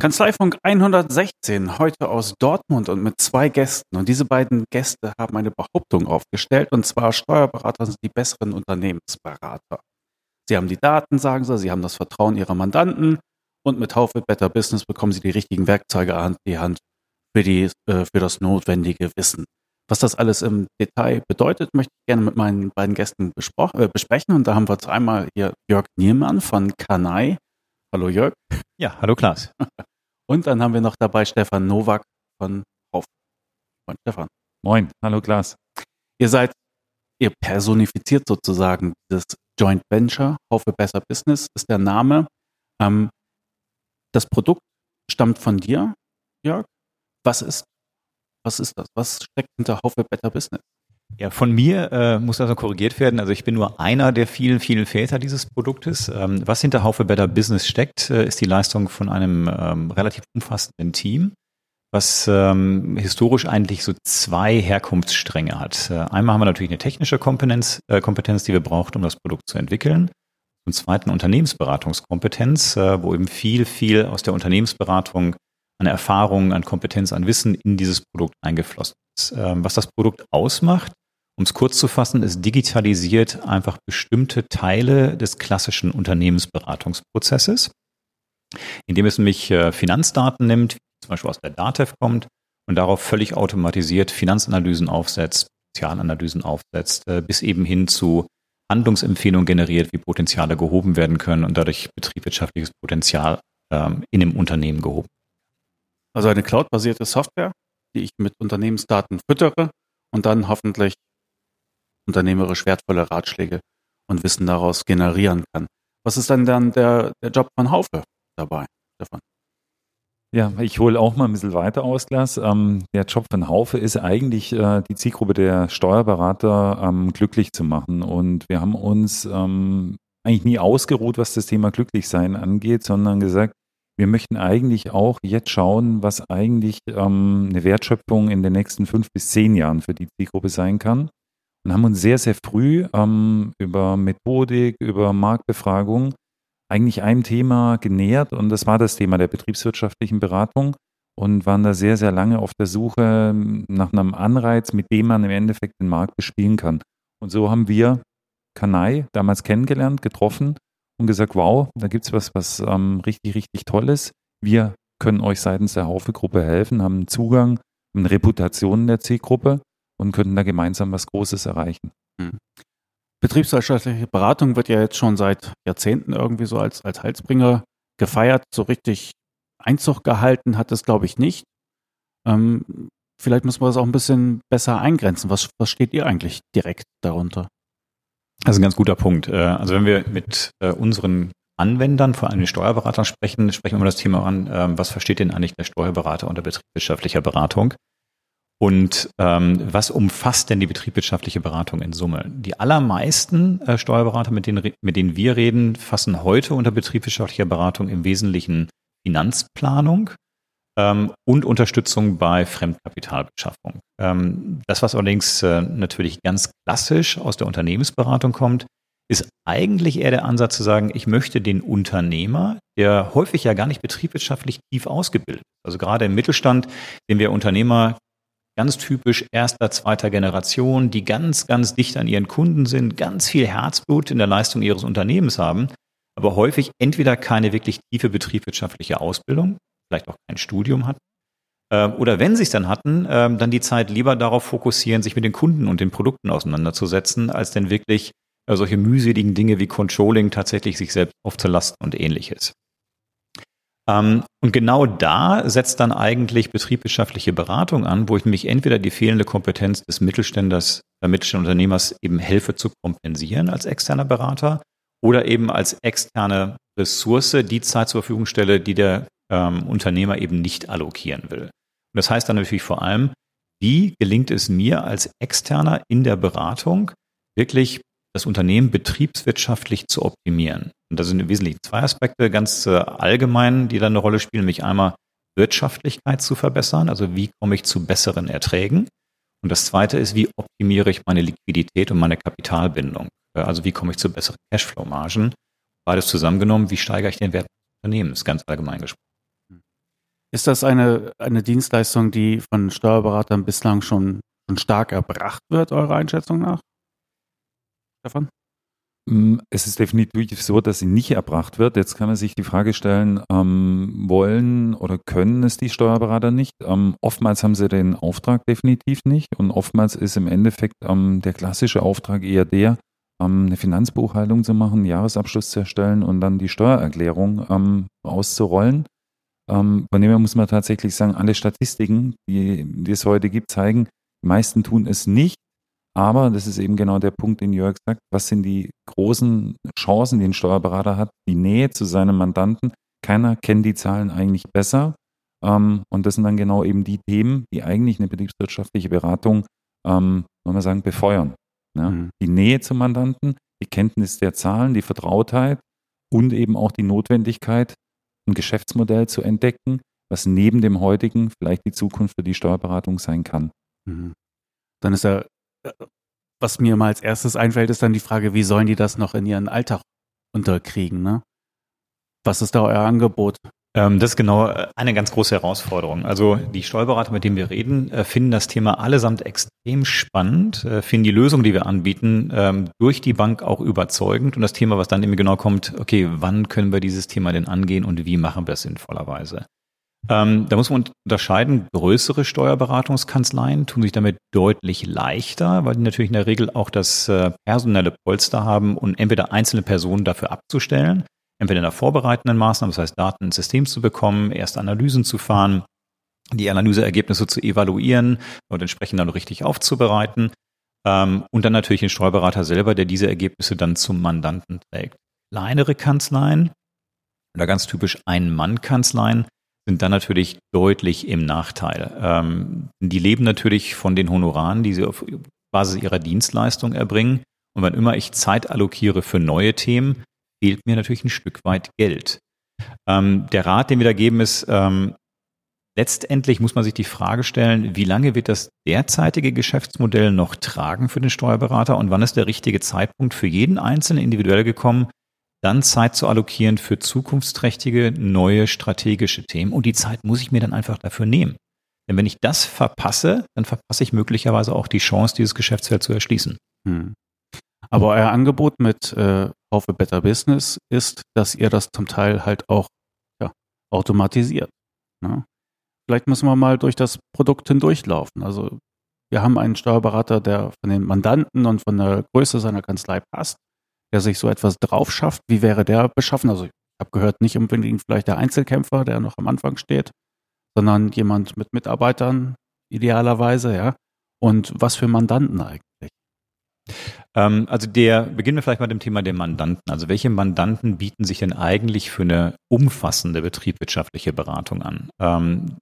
Kanzleifunk 116, heute aus Dortmund und mit zwei Gästen. Und diese beiden Gäste haben eine Behauptung aufgestellt, und zwar Steuerberater sind die besseren Unternehmensberater. Sie haben die Daten, sagen sie, sie haben das Vertrauen ihrer Mandanten und mit Haufe Better Business bekommen sie die richtigen Werkzeuge an die Hand für, die, äh, für das notwendige Wissen. Was das alles im Detail bedeutet, möchte ich gerne mit meinen beiden Gästen äh, besprechen. Und da haben wir jetzt einmal hier Jörg Niermann von Kanai. Hallo Jörg. Ja, hallo Klaas. Und dann haben wir noch dabei Stefan Nowak von Hauf. Moin Stefan. Moin, hallo Klaas. Ihr seid, ihr personifiziert sozusagen dieses Joint Venture. Haufe Besser Business ist der Name. Ähm, das Produkt stammt von dir, Jörg. Was ist, was ist das? Was steckt hinter Haufe Better Business? Ja, von mir äh, muss also korrigiert werden. Also ich bin nur einer der vielen, vielen Väter dieses Produktes. Ähm, was hinter Haufe Better Business steckt, äh, ist die Leistung von einem ähm, relativ umfassenden Team, was ähm, historisch eigentlich so zwei Herkunftsstränge hat. Äh, einmal haben wir natürlich eine technische Kompetenz, äh, Kompetenz, die wir brauchen, um das Produkt zu entwickeln. Und zweitens Unternehmensberatungskompetenz, äh, wo eben viel, viel aus der Unternehmensberatung an Erfahrungen, an Kompetenz, an Wissen in dieses Produkt eingeflossen ist. Ähm, was das Produkt ausmacht, um es kurz zu fassen, es digitalisiert einfach bestimmte Teile des klassischen Unternehmensberatungsprozesses, indem es nämlich äh, Finanzdaten nimmt, zum Beispiel aus der DATEV kommt, und darauf völlig automatisiert Finanzanalysen aufsetzt, Sozialanalysen aufsetzt, äh, bis eben hin zu Handlungsempfehlungen generiert, wie Potenziale gehoben werden können und dadurch betriebswirtschaftliches Potenzial ähm, in dem Unternehmen gehoben. Also eine cloudbasierte Software, die ich mit Unternehmensdaten füttere und dann hoffentlich unternehmerisch wertvolle Ratschläge und Wissen daraus generieren kann. Was ist denn dann der, der Job von Haufe dabei, Stefan? Ja, ich hole auch mal ein bisschen weiter aus, Glas. Ähm, der Job von Haufe ist eigentlich, äh, die Zielgruppe der Steuerberater ähm, glücklich zu machen. Und wir haben uns ähm, eigentlich nie ausgeruht, was das Thema Glücklichsein angeht, sondern gesagt, wir möchten eigentlich auch jetzt schauen, was eigentlich ähm, eine Wertschöpfung in den nächsten fünf bis zehn Jahren für die Zielgruppe sein kann. Und haben uns sehr, sehr früh ähm, über Methodik, über Marktbefragung eigentlich einem Thema genähert und das war das Thema der betriebswirtschaftlichen Beratung und waren da sehr, sehr lange auf der Suche nach einem Anreiz, mit dem man im Endeffekt den Markt bespielen kann. Und so haben wir Kanai damals kennengelernt, getroffen und gesagt, wow, da gibt es was, was ähm, richtig, richtig Tolles. Wir können euch seitens der Haufe-Gruppe helfen, haben Zugang, eine Reputation in der Zielgruppe und können da gemeinsam was Großes erreichen. Mhm. Betriebswirtschaftliche Beratung wird ja jetzt schon seit Jahrzehnten irgendwie so als, als Heilsbringer gefeiert. So richtig Einzug gehalten hat es, glaube ich, nicht. Ähm, vielleicht muss man das auch ein bisschen besser eingrenzen. Was, was steht ihr eigentlich direkt darunter? Das ist ein ganz guter Punkt. Äh, also wenn wir mit äh, unseren Anwendern, vor allem den Steuerberatern sprechen, sprechen wir immer das Thema an, ähm, was versteht denn eigentlich der Steuerberater unter betriebswirtschaftlicher Beratung? Und ähm, was umfasst denn die betriebswirtschaftliche Beratung in Summe? Die allermeisten äh, Steuerberater, mit denen, mit denen wir reden, fassen heute unter betriebswirtschaftlicher Beratung im Wesentlichen Finanzplanung, ähm, und Unterstützung bei Fremdkapitalbeschaffung. Ähm, das, was allerdings äh, natürlich ganz klassisch aus der Unternehmensberatung kommt, ist eigentlich eher der Ansatz zu sagen, ich möchte den Unternehmer, der häufig ja gar nicht betriebswirtschaftlich tief ausgebildet ist. Also gerade im Mittelstand sehen wir Unternehmer ganz typisch erster, zweiter Generation, die ganz, ganz dicht an ihren Kunden sind, ganz viel Herzblut in der Leistung ihres Unternehmens haben, aber häufig entweder keine wirklich tiefe betriebswirtschaftliche Ausbildung vielleicht auch kein Studium hatten. Ähm, oder wenn sie es dann hatten, ähm, dann die Zeit lieber darauf fokussieren, sich mit den Kunden und den Produkten auseinanderzusetzen, als denn wirklich äh, solche mühseligen Dinge wie Controlling tatsächlich sich selbst aufzulasten und ähnliches. Ähm, und genau da setzt dann eigentlich betriebswirtschaftliche Beratung an, wo ich nämlich entweder die fehlende Kompetenz des Mittelständers, der Mittelstandunternehmers eben helfe zu kompensieren als externer Berater oder eben als externe Ressource die Zeit zur Verfügung stelle, die der ähm, Unternehmer eben nicht allokieren will. Und das heißt dann natürlich vor allem, wie gelingt es mir als Externer in der Beratung, wirklich das Unternehmen betriebswirtschaftlich zu optimieren? Und das sind im Wesentlichen zwei Aspekte ganz äh, allgemein, die dann eine Rolle spielen, nämlich einmal Wirtschaftlichkeit zu verbessern, also wie komme ich zu besseren Erträgen? Und das zweite ist, wie optimiere ich meine Liquidität und meine Kapitalbindung? Äh, also wie komme ich zu besseren Cashflow-Margen? Beides zusammengenommen, wie steigere ich den Wert des Unternehmens, ganz allgemein gesprochen. Ist das eine, eine Dienstleistung, die von Steuerberatern bislang schon, schon stark erbracht wird, eurer Einschätzung nach? Stefan? Mm, es ist definitiv so, dass sie nicht erbracht wird. Jetzt kann man sich die Frage stellen, ähm, wollen oder können es die Steuerberater nicht? Ähm, oftmals haben sie den Auftrag definitiv nicht und oftmals ist im Endeffekt ähm, der klassische Auftrag eher der, ähm, eine Finanzbuchhaltung zu machen, einen Jahresabschluss zu erstellen und dann die Steuererklärung ähm, auszurollen. Ähm, von dem her muss man tatsächlich sagen, alle Statistiken, die, die es heute gibt, zeigen, die meisten tun es nicht. Aber das ist eben genau der Punkt, den Jörg sagt. Was sind die großen Chancen, die ein Steuerberater hat? Die Nähe zu seinem Mandanten. Keiner kennt die Zahlen eigentlich besser. Ähm, und das sind dann genau eben die Themen, die eigentlich eine betriebswirtschaftliche Beratung, ähm, wollen wir sagen, befeuern. Ja? Mhm. Die Nähe zum Mandanten, die Kenntnis der Zahlen, die Vertrautheit und eben auch die Notwendigkeit, ein Geschäftsmodell zu entdecken, was neben dem heutigen vielleicht die Zukunft für die Steuerberatung sein kann. Mhm. Dann ist ja was mir mal als erstes einfällt, ist dann die Frage, wie sollen die das noch in ihren Alltag unterkriegen? Ne? Was ist da euer Angebot? Ähm, das ist genau äh, eine ganz große Herausforderung. Also die Steuerberater, mit denen wir reden, äh, finden das Thema allesamt extrem spannend, äh, finden die Lösung, die wir anbieten, ähm, durch die Bank auch überzeugend. Und das Thema, was dann eben genau kommt, okay, wann können wir dieses Thema denn angehen und wie machen wir es sinnvollerweise? Ähm, da muss man unterscheiden, größere Steuerberatungskanzleien tun sich damit deutlich leichter, weil die natürlich in der Regel auch das äh, personelle Polster haben und entweder einzelne Personen dafür abzustellen, entweder in der vorbereitenden Maßnahme, das heißt Daten ins System zu bekommen, erst Analysen zu fahren, die Analyseergebnisse zu evaluieren und entsprechend dann richtig aufzubereiten ähm, und dann natürlich den Steuerberater selber, der diese Ergebnisse dann zum Mandanten trägt. Kleinere Kanzleien oder ganz typisch Ein-Mann-Kanzleien sind dann natürlich deutlich im Nachteil. Ähm, die leben natürlich von den Honoraren, die sie auf Basis ihrer Dienstleistung erbringen. Und wann immer ich Zeit allokiere für neue Themen, fehlt mir natürlich ein Stück weit Geld. Ähm, der Rat, den wir da geben, ist, ähm, letztendlich muss man sich die Frage stellen, wie lange wird das derzeitige Geschäftsmodell noch tragen für den Steuerberater und wann ist der richtige Zeitpunkt für jeden Einzelnen individuell gekommen, dann Zeit zu allokieren für zukunftsträchtige, neue strategische Themen. Und die Zeit muss ich mir dann einfach dafür nehmen. Denn wenn ich das verpasse, dann verpasse ich möglicherweise auch die Chance, dieses Geschäftsfeld zu erschließen. Hm. Aber euer Angebot mit äh, Haufe Better Business ist, dass ihr das zum Teil halt auch ja, automatisiert. Ne? Vielleicht müssen wir mal durch das Produkt hindurchlaufen. Also wir haben einen Steuerberater, der von den Mandanten und von der Größe seiner Kanzlei passt der sich so etwas drauf schafft, wie wäre der beschaffen? Also ich habe gehört, nicht unbedingt vielleicht der Einzelkämpfer, der noch am Anfang steht, sondern jemand mit Mitarbeitern idealerweise, ja. Und was für Mandanten eigentlich? Ähm, also der, beginnen wir vielleicht mal mit dem Thema der Mandanten. Also welche Mandanten bieten sich denn eigentlich für eine umfassende betriebswirtschaftliche Beratung an? Ähm,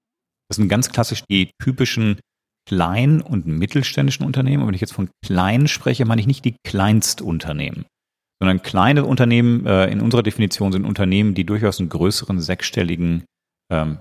das sind ganz klassisch die typischen kleinen und mittelständischen Unternehmen. Und wenn ich jetzt von kleinen spreche, meine ich nicht die Kleinstunternehmen sondern kleine Unternehmen äh, in unserer Definition sind Unternehmen, die durchaus einen größeren sechsstelligen ähm,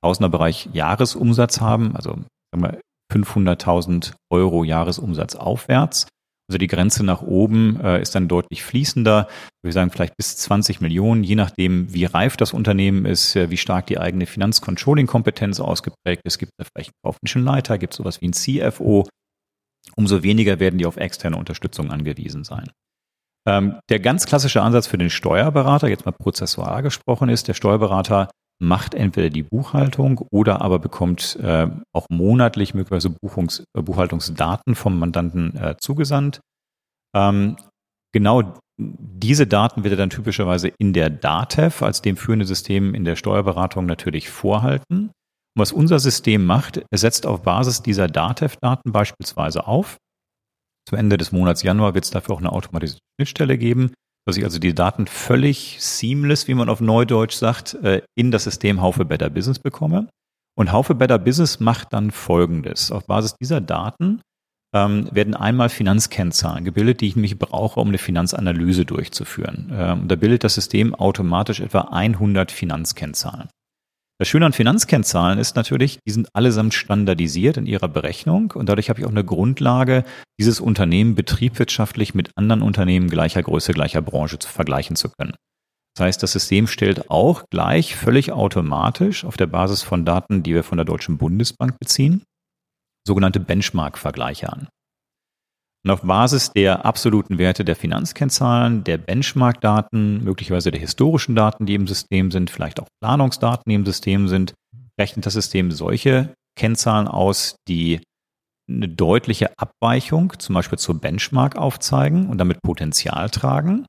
Tausenderbereich Jahresumsatz haben, also sagen wir 500.000 Euro Jahresumsatz aufwärts. Also die Grenze nach oben äh, ist dann deutlich fließender. Wir sagen vielleicht bis 20 Millionen, je nachdem, wie reif das Unternehmen ist, äh, wie stark die eigene Finanzcontrolling-Kompetenz ausgeprägt ist. Gibt es vielleicht einen kaufmännischen Leiter, gibt es sowas wie ein CFO. Umso weniger werden die auf externe Unterstützung angewiesen sein. Ähm, der ganz klassische Ansatz für den Steuerberater, jetzt mal prozessual gesprochen, ist, der Steuerberater macht entweder die Buchhaltung oder aber bekommt äh, auch monatlich möglicherweise Buchungs, äh, Buchhaltungsdaten vom Mandanten äh, zugesandt. Ähm, genau diese Daten wird er dann typischerweise in der DATEV als dem führenden System in der Steuerberatung natürlich vorhalten. Und was unser System macht, er setzt auf Basis dieser DATEV-Daten beispielsweise auf, zum Ende des Monats Januar wird es dafür auch eine automatisierte Schnittstelle geben, dass ich also die Daten völlig seamless, wie man auf Neudeutsch sagt, äh, in das System Haufe Better Business bekomme. Und Haufe Better Business macht dann Folgendes. Auf Basis dieser Daten ähm, werden einmal Finanzkennzahlen gebildet, die ich nämlich brauche, um eine Finanzanalyse durchzuführen. Ähm, da bildet das System automatisch etwa 100 Finanzkennzahlen. Das Schöne an Finanzkennzahlen ist natürlich, die sind allesamt standardisiert in ihrer Berechnung und dadurch habe ich auch eine Grundlage, dieses Unternehmen betriebswirtschaftlich mit anderen Unternehmen gleicher Größe, gleicher Branche zu vergleichen zu können. Das heißt, das System stellt auch gleich völlig automatisch auf der Basis von Daten, die wir von der Deutschen Bundesbank beziehen, sogenannte Benchmark-Vergleiche an. Und auf Basis der absoluten Werte der Finanzkennzahlen, der Benchmark-Daten, möglicherweise der historischen Daten, die im System sind, vielleicht auch Planungsdaten, die im System sind, rechnet das System solche Kennzahlen aus, die eine deutliche Abweichung, zum Beispiel zur Benchmark aufzeigen und damit Potenzial tragen,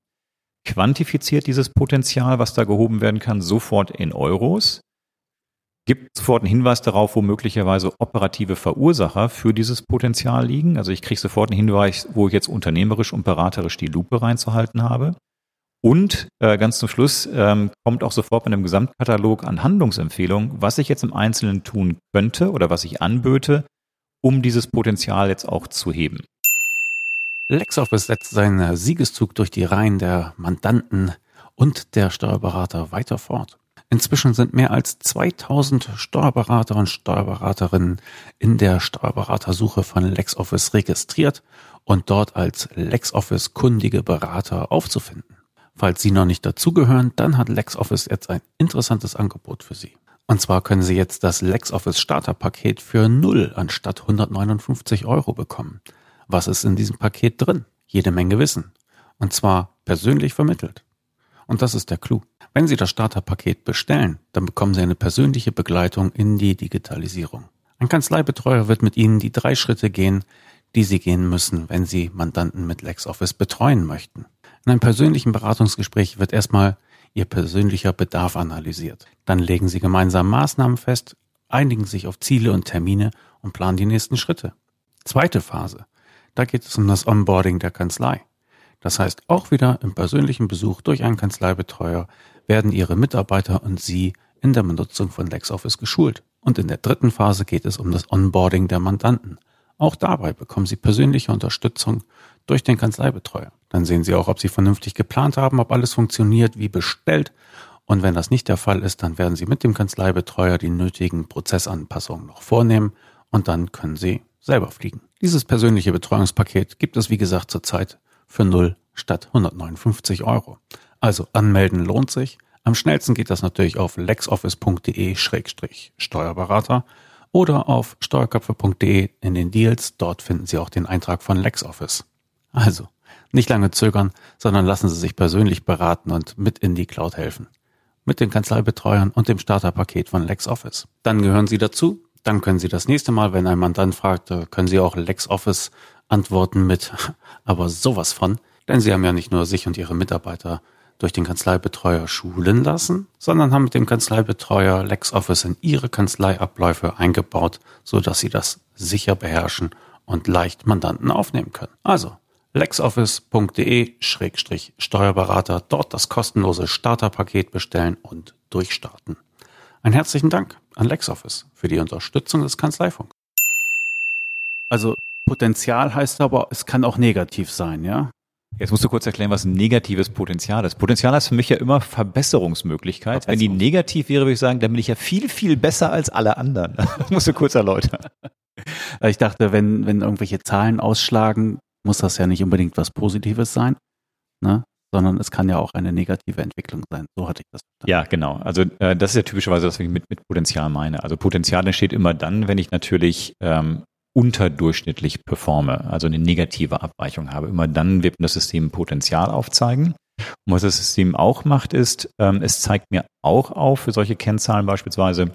quantifiziert dieses Potenzial, was da gehoben werden kann, sofort in Euros, gibt sofort einen Hinweis darauf, wo möglicherweise operative Verursacher für dieses Potenzial liegen. Also ich kriege sofort einen Hinweis, wo ich jetzt unternehmerisch und beraterisch die Lupe reinzuhalten habe. Und äh, ganz zum Schluss ähm, kommt auch sofort mit einem Gesamtkatalog an Handlungsempfehlungen, was ich jetzt im Einzelnen tun könnte oder was ich anböte, um dieses Potenzial jetzt auch zu heben. LexOffice setzt seinen Siegeszug durch die Reihen der Mandanten und der Steuerberater weiter fort. Inzwischen sind mehr als 2000 Steuerberater und Steuerberaterinnen in der Steuerberatersuche von LexOffice registriert und dort als LexOffice kundige Berater aufzufinden. Falls Sie noch nicht dazugehören, dann hat LexOffice jetzt ein interessantes Angebot für Sie. Und zwar können Sie jetzt das LexOffice Starterpaket für 0 anstatt 159 Euro bekommen. Was ist in diesem Paket drin? Jede Menge Wissen. Und zwar persönlich vermittelt. Und das ist der Clou. Wenn Sie das Starterpaket bestellen, dann bekommen Sie eine persönliche Begleitung in die Digitalisierung. Ein Kanzleibetreuer wird mit Ihnen die drei Schritte gehen, die Sie gehen müssen, wenn Sie Mandanten mit LexOffice betreuen möchten. In einem persönlichen Beratungsgespräch wird erstmal Ihr persönlicher Bedarf analysiert. Dann legen Sie gemeinsam Maßnahmen fest, einigen sich auf Ziele und Termine und planen die nächsten Schritte. Zweite Phase. Da geht es um das Onboarding der Kanzlei. Das heißt, auch wieder im persönlichen Besuch durch einen Kanzleibetreuer werden Ihre Mitarbeiter und Sie in der Benutzung von LexOffice geschult. Und in der dritten Phase geht es um das Onboarding der Mandanten. Auch dabei bekommen Sie persönliche Unterstützung durch den Kanzleibetreuer. Dann sehen Sie auch, ob Sie vernünftig geplant haben, ob alles funktioniert wie bestellt. Und wenn das nicht der Fall ist, dann werden Sie mit dem Kanzleibetreuer die nötigen Prozessanpassungen noch vornehmen und dann können Sie selber fliegen. Dieses persönliche Betreuungspaket gibt es, wie gesagt, zurzeit für 0 statt 159 Euro. Also anmelden lohnt sich. Am schnellsten geht das natürlich auf lexoffice.de-steuerberater oder auf steuerköpfe.de in den Deals. Dort finden Sie auch den Eintrag von LexOffice. Also, nicht lange zögern, sondern lassen Sie sich persönlich beraten und mit in die Cloud helfen. Mit den Kanzleibetreuern und dem Starterpaket von LexOffice. Dann gehören Sie dazu. Dann können Sie das nächste Mal, wenn ein Mandant fragt, äh, können Sie auch LexOffice antworten mit, aber sowas von. Denn Sie haben ja nicht nur sich und Ihre Mitarbeiter durch den Kanzleibetreuer schulen lassen, sondern haben mit dem Kanzleibetreuer LexOffice in Ihre Kanzleiabläufe eingebaut, so dass Sie das sicher beherrschen und leicht Mandanten aufnehmen können. Also lexoffice.de-steuerberater, dort das kostenlose Starterpaket bestellen und durchstarten. Einen herzlichen Dank an LexOffice für die Unterstützung des Kanzleifunks. Also Potenzial heißt aber, es kann auch negativ sein, ja? Jetzt musst du kurz erklären, was ein negatives Potenzial ist. Potenzial ist für mich ja immer Verbesserungsmöglichkeit. Wenn die negativ wäre, würde ich sagen, dann bin ich ja viel, viel besser als alle anderen. Das musst du kurz erläutern. Ich dachte, wenn, wenn irgendwelche Zahlen ausschlagen, muss das ja nicht unbedingt was Positives sein, ne? sondern es kann ja auch eine negative Entwicklung sein. So hatte ich das. Verstanden. Ja, genau. Also äh, das ist ja typischerweise, was ich mit, mit Potenzial meine. Also Potenzial entsteht immer dann, wenn ich natürlich ähm, unterdurchschnittlich performe, also eine negative Abweichung habe. Immer dann wird mir das System Potenzial aufzeigen. Und was das System auch macht, ist, ähm, es zeigt mir auch auf für solche Kennzahlen beispielsweise,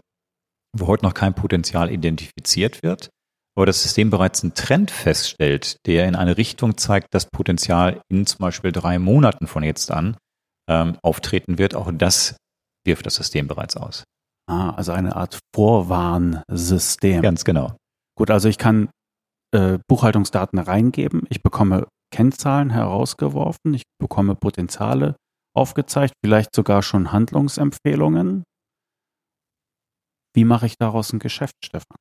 wo heute noch kein Potenzial identifiziert wird, aber das System bereits einen Trend feststellt, der in eine Richtung zeigt, dass Potenzial in zum Beispiel drei Monaten von jetzt an ähm, auftreten wird. Auch das wirft das System bereits aus. Ah, also eine Art Vorwarnsystem. Ganz genau. Gut, also ich kann äh, Buchhaltungsdaten reingeben, ich bekomme Kennzahlen herausgeworfen, ich bekomme Potenziale aufgezeigt, vielleicht sogar schon Handlungsempfehlungen. Wie mache ich daraus ein Geschäft, Stefan?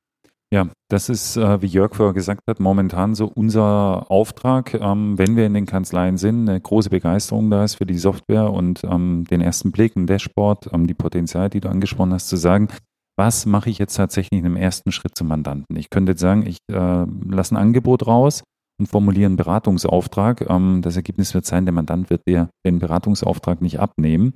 Ja, das ist, äh, wie Jörg vorher gesagt hat, momentan so unser Auftrag, ähm, wenn wir in den Kanzleien sind, eine große Begeisterung da ist für die Software und ähm, den ersten Blick, ein Dashboard, ähm, die Potenziale, die du angesprochen hast, zu sagen, was mache ich jetzt tatsächlich in einem ersten Schritt zum Mandanten? Ich könnte jetzt sagen, ich äh, lasse ein Angebot raus und formulieren einen Beratungsauftrag. Ähm, das Ergebnis wird sein, der Mandant wird dir den Beratungsauftrag nicht abnehmen.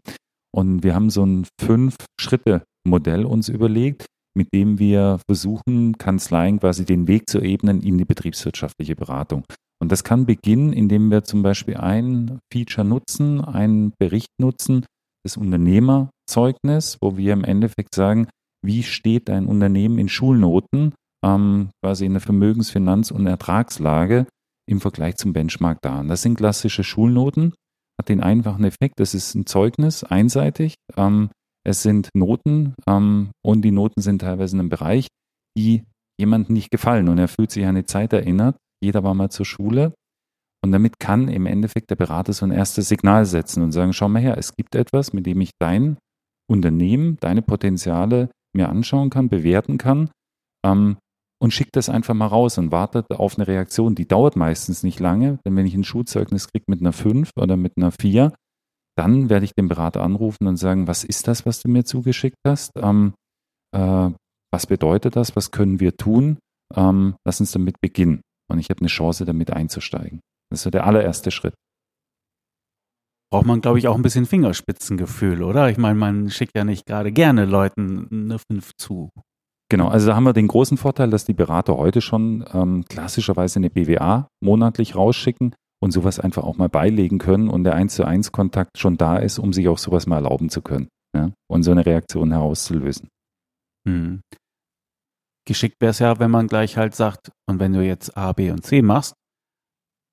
Und wir haben so ein Fünf-Schritte-Modell uns überlegt, mit dem wir versuchen, Kanzleien quasi den Weg zu ebnen in die betriebswirtschaftliche Beratung. Und das kann beginnen, indem wir zum Beispiel ein Feature nutzen, einen Bericht nutzen, das Unternehmerzeugnis, wo wir im Endeffekt sagen, wie steht ein Unternehmen in Schulnoten, ähm, quasi in der Vermögens-, Finanz- und Ertragslage im Vergleich zum Benchmark da. Und das sind klassische Schulnoten, hat den einfachen Effekt, das ist ein Zeugnis, einseitig. Ähm, es sind Noten ähm, und die Noten sind teilweise in einem Bereich, die jemandem nicht gefallen und er fühlt sich an eine Zeit erinnert. Jeder war mal zur Schule und damit kann im Endeffekt der Berater so ein erstes Signal setzen und sagen, schau mal her, es gibt etwas, mit dem ich dein Unternehmen, deine Potenziale mir anschauen kann, bewerten kann ähm, und schickt das einfach mal raus und wartet auf eine Reaktion. Die dauert meistens nicht lange, denn wenn ich ein Schulzeugnis kriege mit einer 5 oder mit einer 4, dann werde ich den Berater anrufen und sagen, was ist das, was du mir zugeschickt hast? Ähm, äh, was bedeutet das? Was können wir tun? Ähm, lass uns damit beginnen. Und ich habe eine Chance, damit einzusteigen. Das ist der allererste Schritt. Braucht man, glaube ich, auch ein bisschen Fingerspitzengefühl, oder? Ich meine, man schickt ja nicht gerade gerne Leuten eine 5 zu. Genau, also da haben wir den großen Vorteil, dass die Berater heute schon ähm, klassischerweise eine BWA monatlich rausschicken und sowas einfach auch mal beilegen können und der 1 zu 1 Kontakt schon da ist, um sich auch sowas mal erlauben zu können ja? und so eine Reaktion herauszulösen. Hm. Geschickt wäre es ja, wenn man gleich halt sagt, und wenn du jetzt A, B und C machst,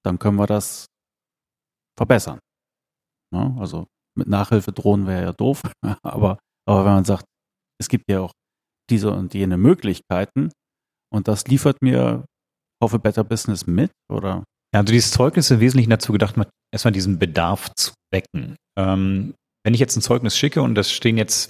dann können wir das verbessern. Ne? Also mit Nachhilfe drohen wäre ja doof, aber, aber wenn man sagt, es gibt ja auch diese und jene Möglichkeiten und das liefert mir Hoffe Better Business mit, oder? Ja, also dieses Zeugnis ist im Wesentlichen dazu gedacht, erstmal diesen Bedarf zu wecken. Ähm, wenn ich jetzt ein Zeugnis schicke und das stehen jetzt,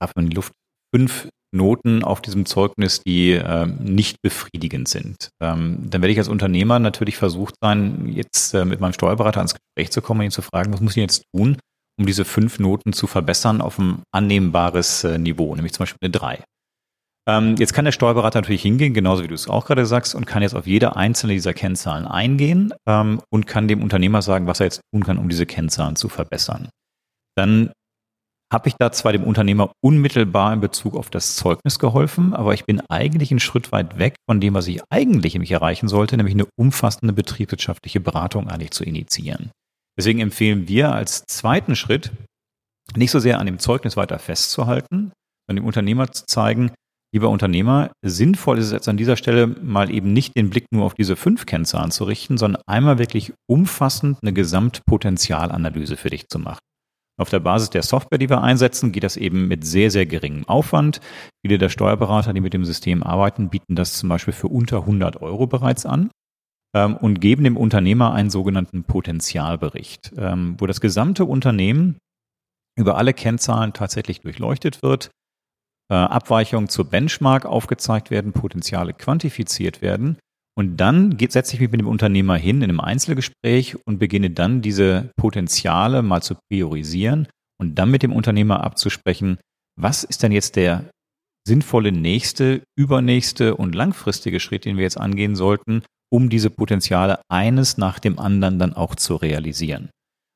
darf man in die Luft, fünf Noten auf diesem Zeugnis, die äh, nicht befriedigend sind, ähm, dann werde ich als Unternehmer natürlich versucht sein, jetzt äh, mit meinem Steuerberater ans Gespräch zu kommen und ihn zu fragen, was muss ich jetzt tun, um diese fünf Noten zu verbessern auf ein annehmbares äh, Niveau, nämlich zum Beispiel eine drei. Ähm, jetzt kann der Steuerberater natürlich hingehen, genauso wie du es auch gerade sagst, und kann jetzt auf jede einzelne dieser Kennzahlen eingehen ähm, und kann dem Unternehmer sagen, was er jetzt tun kann, um diese Kennzahlen zu verbessern. Dann habe ich da zwar dem Unternehmer unmittelbar in Bezug auf das Zeugnis geholfen, aber ich bin eigentlich einen Schritt weit weg von dem, was ich eigentlich nämlich erreichen sollte, nämlich eine umfassende betriebswirtschaftliche Beratung eigentlich zu initiieren. Deswegen empfehlen wir als zweiten Schritt, nicht so sehr an dem Zeugnis weiter festzuhalten, sondern dem Unternehmer zu zeigen, lieber Unternehmer, sinnvoll ist es jetzt an dieser Stelle mal eben nicht den Blick nur auf diese fünf Kennzahlen zu richten, sondern einmal wirklich umfassend eine Gesamtpotenzialanalyse für dich zu machen. Auf der Basis der Software, die wir einsetzen, geht das eben mit sehr, sehr geringem Aufwand. Viele der Steuerberater, die mit dem System arbeiten, bieten das zum Beispiel für unter 100 Euro bereits an ähm, und geben dem Unternehmer einen sogenannten Potenzialbericht, ähm, wo das gesamte Unternehmen über alle Kennzahlen tatsächlich durchleuchtet wird, äh, Abweichungen zur Benchmark aufgezeigt werden, Potenziale quantifiziert werden. Und dann geht, setze ich mich mit dem Unternehmer hin in einem Einzelgespräch und beginne dann diese Potenziale mal zu priorisieren und dann mit dem Unternehmer abzusprechen, was ist denn jetzt der sinnvolle nächste, übernächste und langfristige Schritt, den wir jetzt angehen sollten, um diese Potenziale eines nach dem anderen dann auch zu realisieren.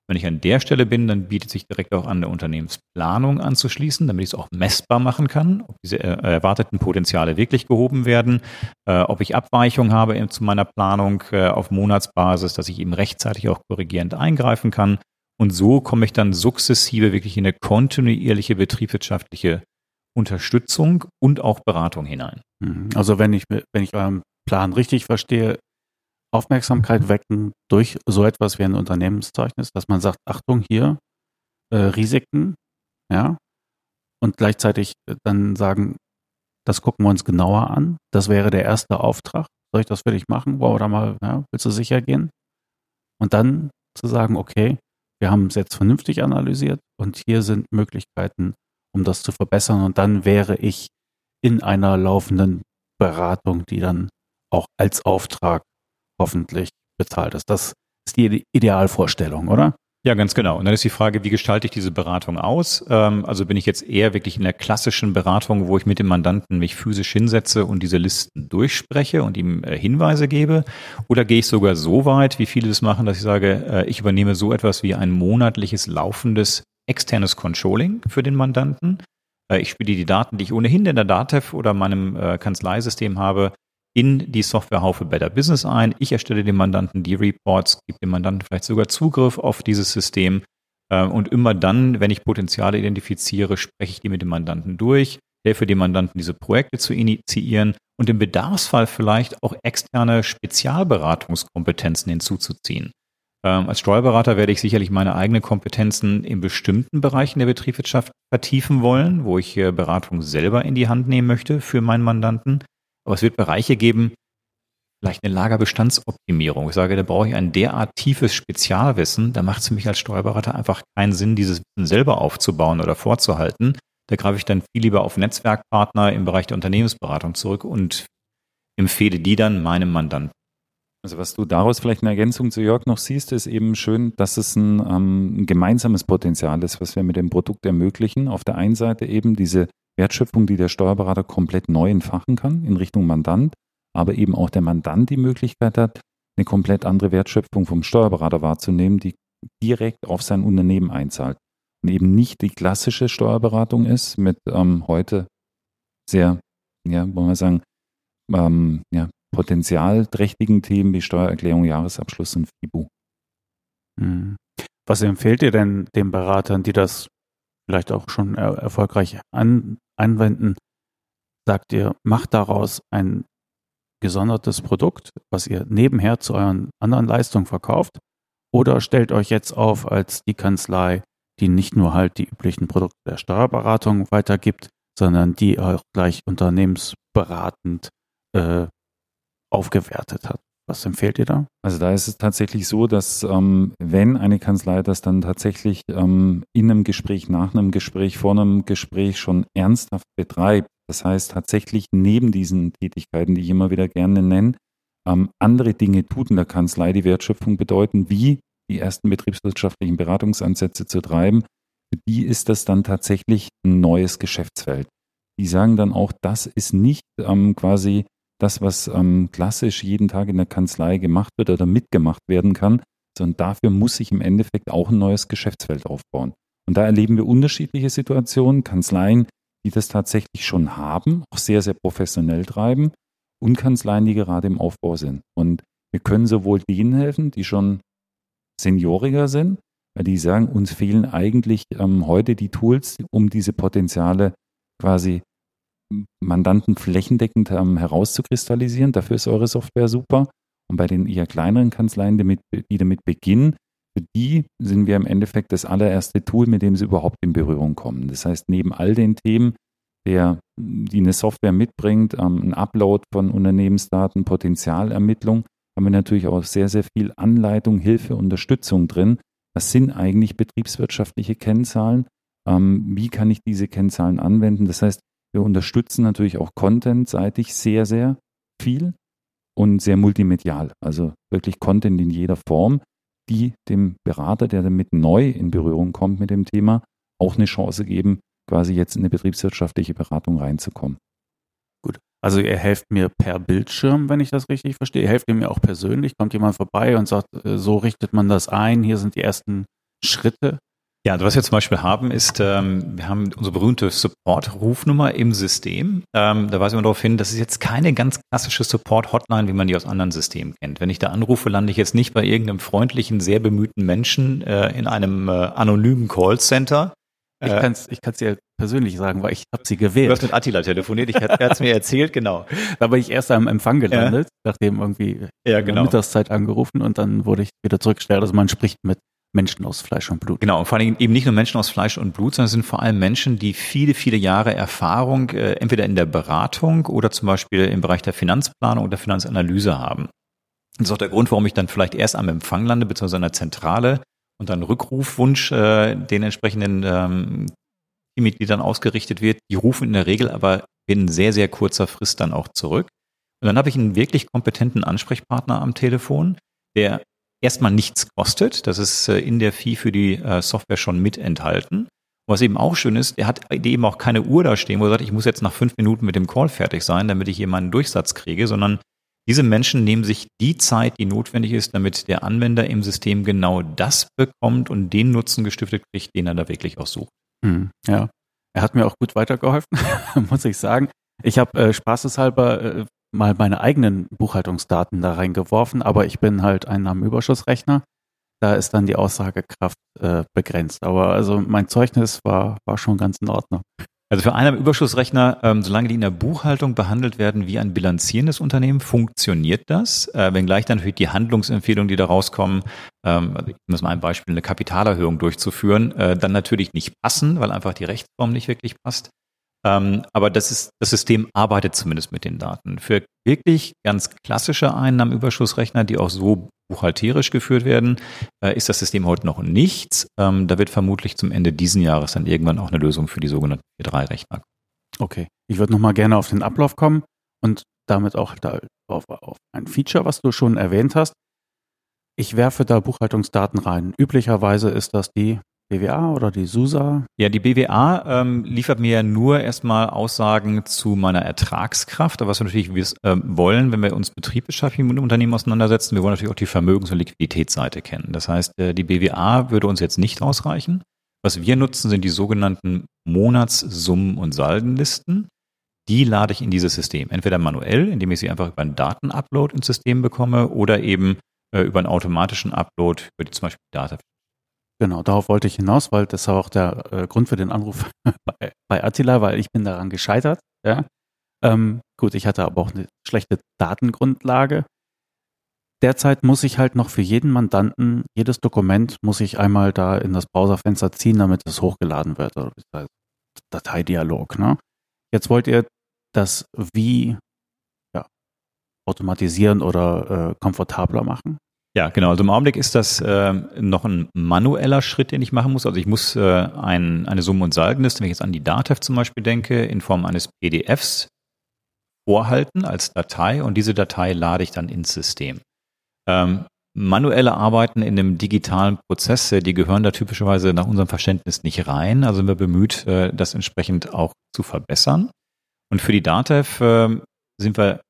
Wenn ich an der Stelle bin, dann bietet sich direkt auch an, der Unternehmensplanung anzuschließen, damit ich es auch messbar machen kann, ob diese erwarteten Potenziale wirklich gehoben werden, äh, ob ich Abweichungen habe zu meiner Planung äh, auf Monatsbasis, dass ich eben rechtzeitig auch korrigierend eingreifen kann. Und so komme ich dann sukzessive wirklich in eine kontinuierliche betriebswirtschaftliche Unterstützung und auch Beratung hinein. Mhm. Also wenn ich, wenn ich euren Plan richtig verstehe, Aufmerksamkeit wecken durch so etwas wie ein Unternehmenszeugnis, dass man sagt, Achtung hier, äh, Risiken, ja, und gleichzeitig äh, dann sagen, das gucken wir uns genauer an. Das wäre der erste Auftrag. Soll ich das für dich machen? Wow, oder mal, ja, willst du sicher gehen? Und dann zu sagen, okay, wir haben es jetzt vernünftig analysiert und hier sind Möglichkeiten, um das zu verbessern. Und dann wäre ich in einer laufenden Beratung, die dann auch als Auftrag hoffentlich bezahlt ist. Das ist die Idealvorstellung, oder? Ja, ganz genau. Und dann ist die Frage, wie gestalte ich diese Beratung aus? Ähm, also bin ich jetzt eher wirklich in der klassischen Beratung, wo ich mit dem Mandanten mich physisch hinsetze und diese Listen durchspreche und ihm äh, Hinweise gebe? Oder gehe ich sogar so weit, wie viele das machen, dass ich sage, äh, ich übernehme so etwas wie ein monatliches laufendes externes Controlling für den Mandanten? Äh, ich spiele die Daten, die ich ohnehin in der DATEV oder meinem Kanzleisystem habe, in die Softwarehaufe Better Business ein. Ich erstelle dem Mandanten die Reports, gebe dem Mandanten vielleicht sogar Zugriff auf dieses System. Äh, und immer dann, wenn ich Potenziale identifiziere, spreche ich die mit dem Mandanten durch, helfe dem Mandanten, diese Projekte zu initiieren und im Bedarfsfall vielleicht auch externe Spezialberatungskompetenzen hinzuzuziehen. Ähm, als Steuerberater werde ich sicherlich meine eigenen Kompetenzen in bestimmten Bereichen der Betriebswirtschaft vertiefen wollen, wo ich äh, Beratung selber in die Hand nehmen möchte für meinen Mandanten. Aber es wird Bereiche geben, vielleicht eine Lagerbestandsoptimierung. Ich sage, da brauche ich ein derart tiefes Spezialwissen, da macht es für mich als Steuerberater einfach keinen Sinn, dieses Wissen selber aufzubauen oder vorzuhalten. Da greife ich dann viel lieber auf Netzwerkpartner im Bereich der Unternehmensberatung zurück und empfehle die dann meinem Mandanten. Also was du daraus vielleicht eine Ergänzung zu Jörg noch siehst, ist eben schön, dass es ein, ähm, ein gemeinsames Potenzial ist, was wir mit dem Produkt ermöglichen. Auf der einen Seite eben diese Wertschöpfung, die der Steuerberater komplett neu entfachen kann in Richtung Mandant, aber eben auch der Mandant die Möglichkeit hat, eine komplett andere Wertschöpfung vom Steuerberater wahrzunehmen, die direkt auf sein Unternehmen einzahlt. Und eben nicht die klassische Steuerberatung ist mit ähm, heute sehr, ja, wollen wir sagen, ähm, ja, potenzialträchtigen Themen wie Steuererklärung, Jahresabschluss und FIBU. Hm. Was empfehlt ihr denn den Beratern, die das vielleicht auch schon er erfolgreich an, anwenden, sagt ihr, macht daraus ein gesondertes Produkt, was ihr nebenher zu euren anderen Leistungen verkauft, oder stellt euch jetzt auf als die Kanzlei, die nicht nur halt die üblichen Produkte der Steuerberatung weitergibt, sondern die auch gleich unternehmensberatend äh, aufgewertet hat. Was empfehlt ihr da? Also da ist es tatsächlich so, dass ähm, wenn eine Kanzlei das dann tatsächlich ähm, in einem Gespräch, nach einem Gespräch, vor einem Gespräch schon ernsthaft betreibt, das heißt tatsächlich neben diesen Tätigkeiten, die ich immer wieder gerne nenne, ähm, andere Dinge tut in der Kanzlei, die Wertschöpfung bedeuten, wie die ersten betriebswirtschaftlichen Beratungsansätze zu treiben, für die ist das dann tatsächlich ein neues Geschäftsfeld. Die sagen dann auch, das ist nicht ähm, quasi das, was ähm, klassisch jeden Tag in der Kanzlei gemacht wird oder mitgemacht werden kann, sondern dafür muss sich im Endeffekt auch ein neues Geschäftsfeld aufbauen. Und da erleben wir unterschiedliche Situationen, Kanzleien, die das tatsächlich schon haben, auch sehr, sehr professionell treiben und Kanzleien, die gerade im Aufbau sind. Und wir können sowohl denen helfen, die schon senioriger sind, weil die sagen, uns fehlen eigentlich ähm, heute die Tools, um diese Potenziale quasi Mandanten flächendeckend ähm, herauszukristallisieren. Dafür ist eure Software super. Und bei den eher kleineren Kanzleien, die damit, die damit beginnen, für die sind wir im Endeffekt das allererste Tool, mit dem sie überhaupt in Berührung kommen. Das heißt, neben all den Themen, der, die eine Software mitbringt, ähm, ein Upload von Unternehmensdaten, Potenzialermittlung, haben wir natürlich auch sehr, sehr viel Anleitung, Hilfe, Unterstützung drin. Das sind eigentlich betriebswirtschaftliche Kennzahlen. Ähm, wie kann ich diese Kennzahlen anwenden? Das heißt, wir unterstützen natürlich auch contentseitig sehr, sehr viel und sehr multimedial. Also wirklich Content in jeder Form, die dem Berater, der damit neu in Berührung kommt mit dem Thema, auch eine Chance geben, quasi jetzt in eine betriebswirtschaftliche Beratung reinzukommen. Gut. Also ihr helft mir per Bildschirm, wenn ich das richtig verstehe. Ihr helft mir auch persönlich. Kommt jemand vorbei und sagt, äh, so richtet man das ein. Hier sind die ersten Schritte. Ja, was wir zum Beispiel haben, ist, ähm, wir haben unsere berühmte Support-Rufnummer im System. Ähm, da weisen wir darauf hin, das ist jetzt keine ganz klassische Support-Hotline, wie man die aus anderen Systemen kennt. Wenn ich da anrufe, lande ich jetzt nicht bei irgendeinem freundlichen, sehr bemühten Menschen äh, in einem äh, anonymen Callcenter. Ich äh, kann es ich kann's dir persönlich sagen, weil ich habe sie gewählt. Du hast mit Attila telefoniert, ich er hat es mir erzählt, genau. Da bin ich erst am Empfang gelandet, ja. nachdem irgendwie ja, genau. Mittagszeit angerufen und dann wurde ich wieder zurückgestellt. Also man spricht mit Menschen aus Fleisch und Blut. Genau, und vor allem eben nicht nur Menschen aus Fleisch und Blut, sondern es sind vor allem Menschen, die viele, viele Jahre Erfahrung äh, entweder in der Beratung oder zum Beispiel im Bereich der Finanzplanung oder Finanzanalyse haben. Das ist auch der Grund, warum ich dann vielleicht erst am Empfang lande, beziehungsweise an der Zentrale und dann Rückrufwunsch äh, den entsprechenden ähm, Teammitgliedern ausgerichtet wird. Die rufen in der Regel aber in sehr, sehr kurzer Frist dann auch zurück. Und dann habe ich einen wirklich kompetenten Ansprechpartner am Telefon, der erstmal nichts kostet. Das ist äh, in der Fee für die äh, Software schon mit enthalten. Was eben auch schön ist, er hat eben auch keine Uhr da stehen, wo er sagt, ich muss jetzt nach fünf Minuten mit dem Call fertig sein, damit ich hier meinen Durchsatz kriege, sondern diese Menschen nehmen sich die Zeit, die notwendig ist, damit der Anwender im System genau das bekommt und den Nutzen gestiftet kriegt, den er da wirklich auch sucht. Hm, ja, er hat mir auch gut weitergeholfen, muss ich sagen. Ich habe äh, spaßeshalber äh, mal meine eigenen Buchhaltungsdaten da reingeworfen, aber ich bin halt Einnahmenüberschussrechner. Da ist dann die Aussagekraft äh, begrenzt. Aber also mein Zeugnis war, war schon ganz in Ordnung. Also für Einnahmenüberschussrechner, ähm, solange die in der Buchhaltung behandelt werden wie ein bilanzierendes Unternehmen, funktioniert das. Äh, wenngleich dann natürlich die Handlungsempfehlungen, die da rauskommen, ähm, also ich muss mal ein Beispiel, eine Kapitalerhöhung durchzuführen, äh, dann natürlich nicht passen, weil einfach die Rechtsform nicht wirklich passt. Ähm, aber das, ist, das System arbeitet zumindest mit den Daten. Für wirklich ganz klassische Einnahmenüberschussrechner, die auch so buchhalterisch geführt werden, äh, ist das System heute noch nichts. Ähm, da wird vermutlich zum Ende diesen Jahres dann irgendwann auch eine Lösung für die sogenannten 4.3-Rechner. Okay, ich würde nochmal gerne auf den Ablauf kommen und damit auch da auf, auf ein Feature, was du schon erwähnt hast. Ich werfe da Buchhaltungsdaten rein. Üblicherweise ist das die BWA oder die SUSA? Ja, die BWA ähm, liefert mir nur erstmal Aussagen zu meiner Ertragskraft. Aber was wir natürlich äh, wollen, wenn wir uns betriebswirtschaftlich mit Unternehmen auseinandersetzen, wir wollen natürlich auch die Vermögens- und Liquiditätsseite kennen. Das heißt, äh, die BWA würde uns jetzt nicht ausreichen. Was wir nutzen, sind die sogenannten Monatssummen- und Saldenlisten. Die lade ich in dieses System. Entweder manuell, indem ich sie einfach über einen Datenupload ins System bekomme, oder eben äh, über einen automatischen Upload über die zum Beispiel Data Genau, darauf wollte ich hinaus, weil das war auch der äh, Grund für den Anruf bei, bei, Attila, weil ich bin daran gescheitert. Ja. Ähm, gut, ich hatte aber auch eine schlechte Datengrundlage. Derzeit muss ich halt noch für jeden Mandanten, jedes Dokument muss ich einmal da in das Browserfenster ziehen, damit es hochgeladen wird. Oder Dateidialog. Ne? Jetzt wollt ihr das wie ja, automatisieren oder äh, komfortabler machen? Ja, genau. Also im Augenblick ist das äh, noch ein manueller Schritt, den ich machen muss. Also ich muss äh, ein, eine Summe- und Salgenliste, wenn ich jetzt an die DATEV zum Beispiel denke, in Form eines PDFs vorhalten als Datei und diese Datei lade ich dann ins System. Ähm, manuelle Arbeiten in einem digitalen Prozess, die gehören da typischerweise nach unserem Verständnis nicht rein. Also sind wir bemüht, äh, das entsprechend auch zu verbessern. Und für die DATEV äh, sind wir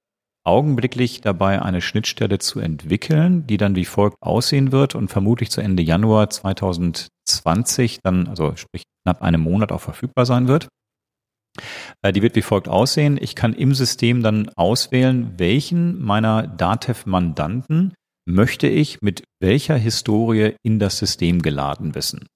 augenblicklich dabei, eine Schnittstelle zu entwickeln, die dann wie folgt aussehen wird und vermutlich zu Ende Januar 2020 dann, also sprich knapp einem Monat auch verfügbar sein wird. Äh, die wird wie folgt aussehen. Ich kann im System dann auswählen, welchen meiner DATEV-Mandanten möchte ich mit welcher Historie in das System geladen wissen.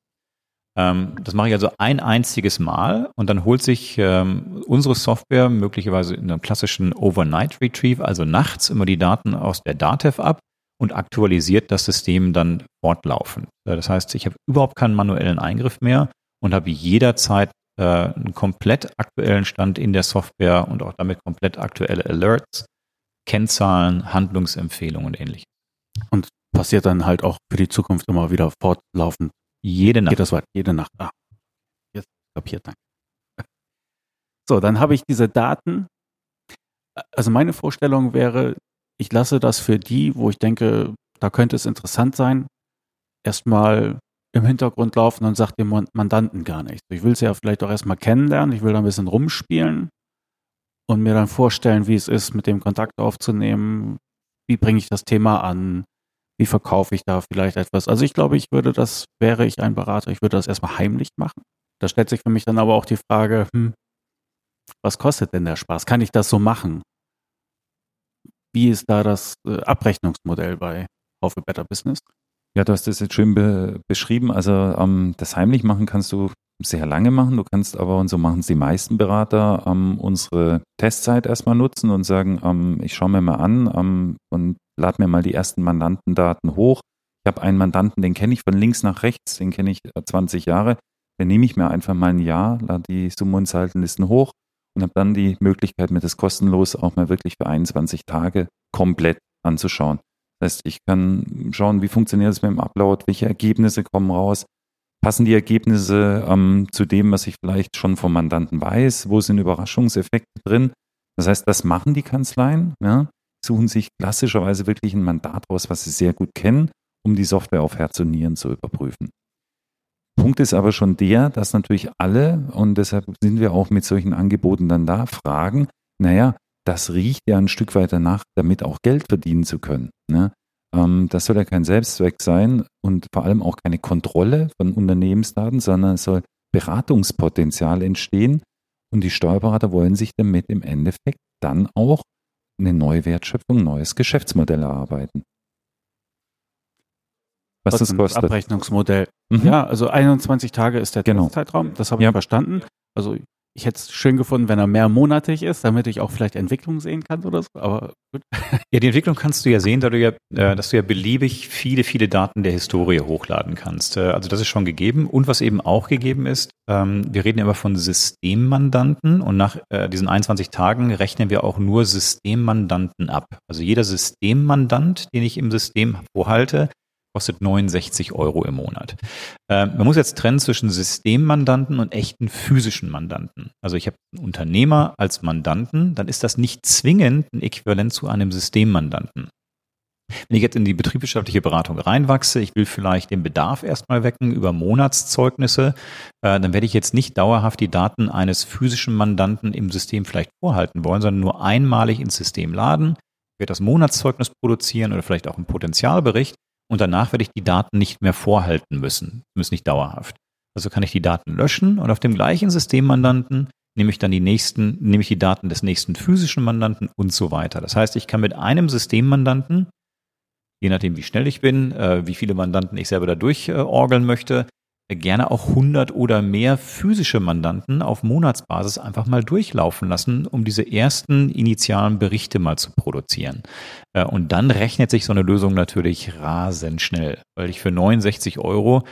Ähm, das mache ich also ein einziges Mal und dann holt sich ähm, unsere Software möglicherweise in einem klassischen Overnight Retrieve, also nachts immer die Daten aus der Datev ab und aktualisiert das System dann fortlaufend. Äh, das heißt, ich habe überhaupt keinen manuellen Eingriff mehr und habe jederzeit äh, einen komplett aktuellen Stand in der Software und auch damit komplett aktuelle Alerts, Kennzahlen, Handlungsempfehlungen und ähnliches. Und passiert dann halt auch für die Zukunft immer wieder fortlaufend jede Nacht. Das weit, jede Nacht. Ah, jetzt kapiert, danke. So, dann habe ich diese Daten. Also meine Vorstellung wäre, ich lasse das für die, wo ich denke, da könnte es interessant sein, erstmal im Hintergrund laufen und sagt dem Mandanten gar nichts. Ich will sie ja vielleicht auch erstmal kennenlernen, ich will da ein bisschen rumspielen und mir dann vorstellen, wie es ist, mit dem Kontakt aufzunehmen, wie bringe ich das Thema an, wie verkaufe ich da vielleicht etwas? Also ich glaube, ich würde das, wäre ich ein Berater, ich würde das erstmal heimlich machen. Da stellt sich für mich dann aber auch die Frage, hm, was kostet denn der Spaß? Kann ich das so machen? Wie ist da das äh, Abrechnungsmodell bei Haufe Better Business? Ja, du hast das jetzt schön be beschrieben. Also ähm, das heimlich machen kannst du sehr lange machen. Du kannst aber, und so machen es die meisten Berater, ähm, unsere Testzeit erstmal nutzen und sagen, ähm, ich schaue mir mal an ähm, und lade mir mal die ersten Mandantendaten hoch. Ich habe einen Mandanten, den kenne ich von links nach rechts, den kenne ich 20 äh, Jahre. Den nehme ich mir einfach mal ein Jahr, lade die Summe- und Saldenlisten hoch und habe dann die Möglichkeit, mir das kostenlos auch mal wirklich für 21 Tage komplett anzuschauen. Das heißt, ich kann schauen, wie funktioniert es mit dem Upload, welche Ergebnisse kommen raus, passen die Ergebnisse ähm, zu dem, was ich vielleicht schon vom Mandanten weiß, wo sind Überraschungseffekte drin. Das heißt, das machen die Kanzleien. Ja suchen sich klassischerweise wirklich ein Mandat aus, was sie sehr gut kennen um die Software auf Herz und Nieren zu überprüfen. Punkt ist aber schon der, dass natürlich alle, und deshalb sind wir auch mit solchen Angeboten dann da, fragen, naja, das riecht ja ein Stück weiter nach, damit auch Geld verdienen zu können. Ne? Ähm, das soll ja kein Selbstzweck sein und vor allem auch keine Kontrolle von Unternehmensdaten, sondern es soll Beratungspotenzial entstehen und die Steuerberater wollen sich damit im Endeffekt dann auch eine neue Wertschöpfung, ein neues Geschäftsmodell erarbeiten. Was das kostet. Abrechnungsmodell. Mhm. Ja, also 21 Tage ist der genau. Zeitraum, das habe ich ja. verstanden. Also ich hätte es schön gefunden, wenn er mehrmonatig ist, damit ich auch vielleicht Entwicklung sehen kann oder so, aber gut. Ja, die Entwicklung kannst du ja sehen, da du ja, äh, dass du ja beliebig viele, viele Daten der Historie hochladen kannst. Äh, also das ist schon gegeben. Und was eben auch gegeben ist, ähm, wir reden ja immer von Systemmandanten und nach äh, diesen 21 Tagen rechnen wir auch nur Systemmandanten ab. Also jeder Systemmandant, den ich im System vorhalte, kostet 69 Euro im Monat. Äh, man muss jetzt trennen zwischen Systemmandanten und echten physischen Mandanten. Also ich habe einen Unternehmer als Mandanten, dann ist das nicht zwingend ein Äquivalent zu einem Systemmandanten. Wenn ich jetzt in die betriebswirtschaftliche Beratung reinwachse, ich will vielleicht den Bedarf erstmal wecken über Monatszeugnisse, äh, dann werde ich jetzt nicht dauerhaft die Daten eines physischen Mandanten im System vielleicht vorhalten wollen, sondern nur einmalig ins System laden, werde das Monatszeugnis produzieren oder vielleicht auch einen Potenzialbericht und danach werde ich die Daten nicht mehr vorhalten müssen, zumindest nicht dauerhaft. Also kann ich die Daten löschen und auf dem gleichen Systemmandanten nehme ich dann die nächsten, nehme ich die Daten des nächsten physischen Mandanten und so weiter. Das heißt, ich kann mit einem Systemmandanten, je nachdem wie schnell ich bin, äh, wie viele Mandanten ich selber da durchorgeln möchte, gerne auch 100 oder mehr physische Mandanten auf Monatsbasis einfach mal durchlaufen lassen, um diese ersten initialen Berichte mal zu produzieren. Äh, und dann rechnet sich so eine Lösung natürlich rasend schnell, weil ich für 69 Euro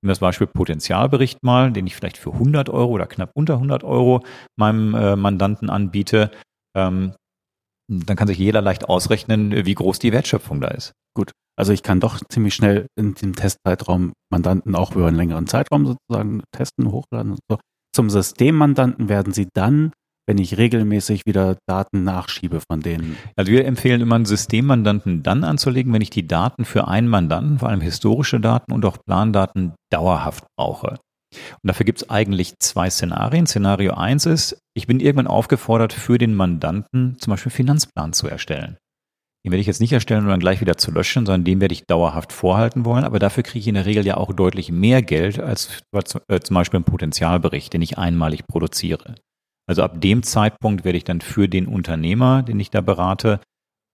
Nehmen wir das Beispiel Potenzialbericht mal, den ich vielleicht für 100 Euro oder knapp unter 100 Euro meinem äh, Mandanten anbiete. Dann kann sich jeder leicht ausrechnen, wie groß die Wertschöpfung da ist. Gut. Also ich kann doch ziemlich schnell in dem Testzeitraum Mandanten auch über einen längeren Zeitraum sozusagen testen, hochladen und so. Zum Systemmandanten werden sie dann, wenn ich regelmäßig wieder Daten nachschiebe von denen. Also wir empfehlen immer einen Systemmandanten dann anzulegen, wenn ich die Daten für einen Mandanten, vor allem historische Daten und auch Plandaten dauerhaft brauche. Und dafür gibt es eigentlich zwei Szenarien. Szenario eins ist, ich bin irgendwann aufgefordert, für den Mandanten zum Beispiel Finanzplan zu erstellen. Den werde ich jetzt nicht erstellen und dann gleich wieder zu löschen, sondern den werde ich dauerhaft vorhalten wollen. Aber dafür kriege ich in der Regel ja auch deutlich mehr Geld als äh, zum Beispiel ein Potenzialbericht, den ich einmalig produziere. Also ab dem Zeitpunkt werde ich dann für den Unternehmer, den ich da berate,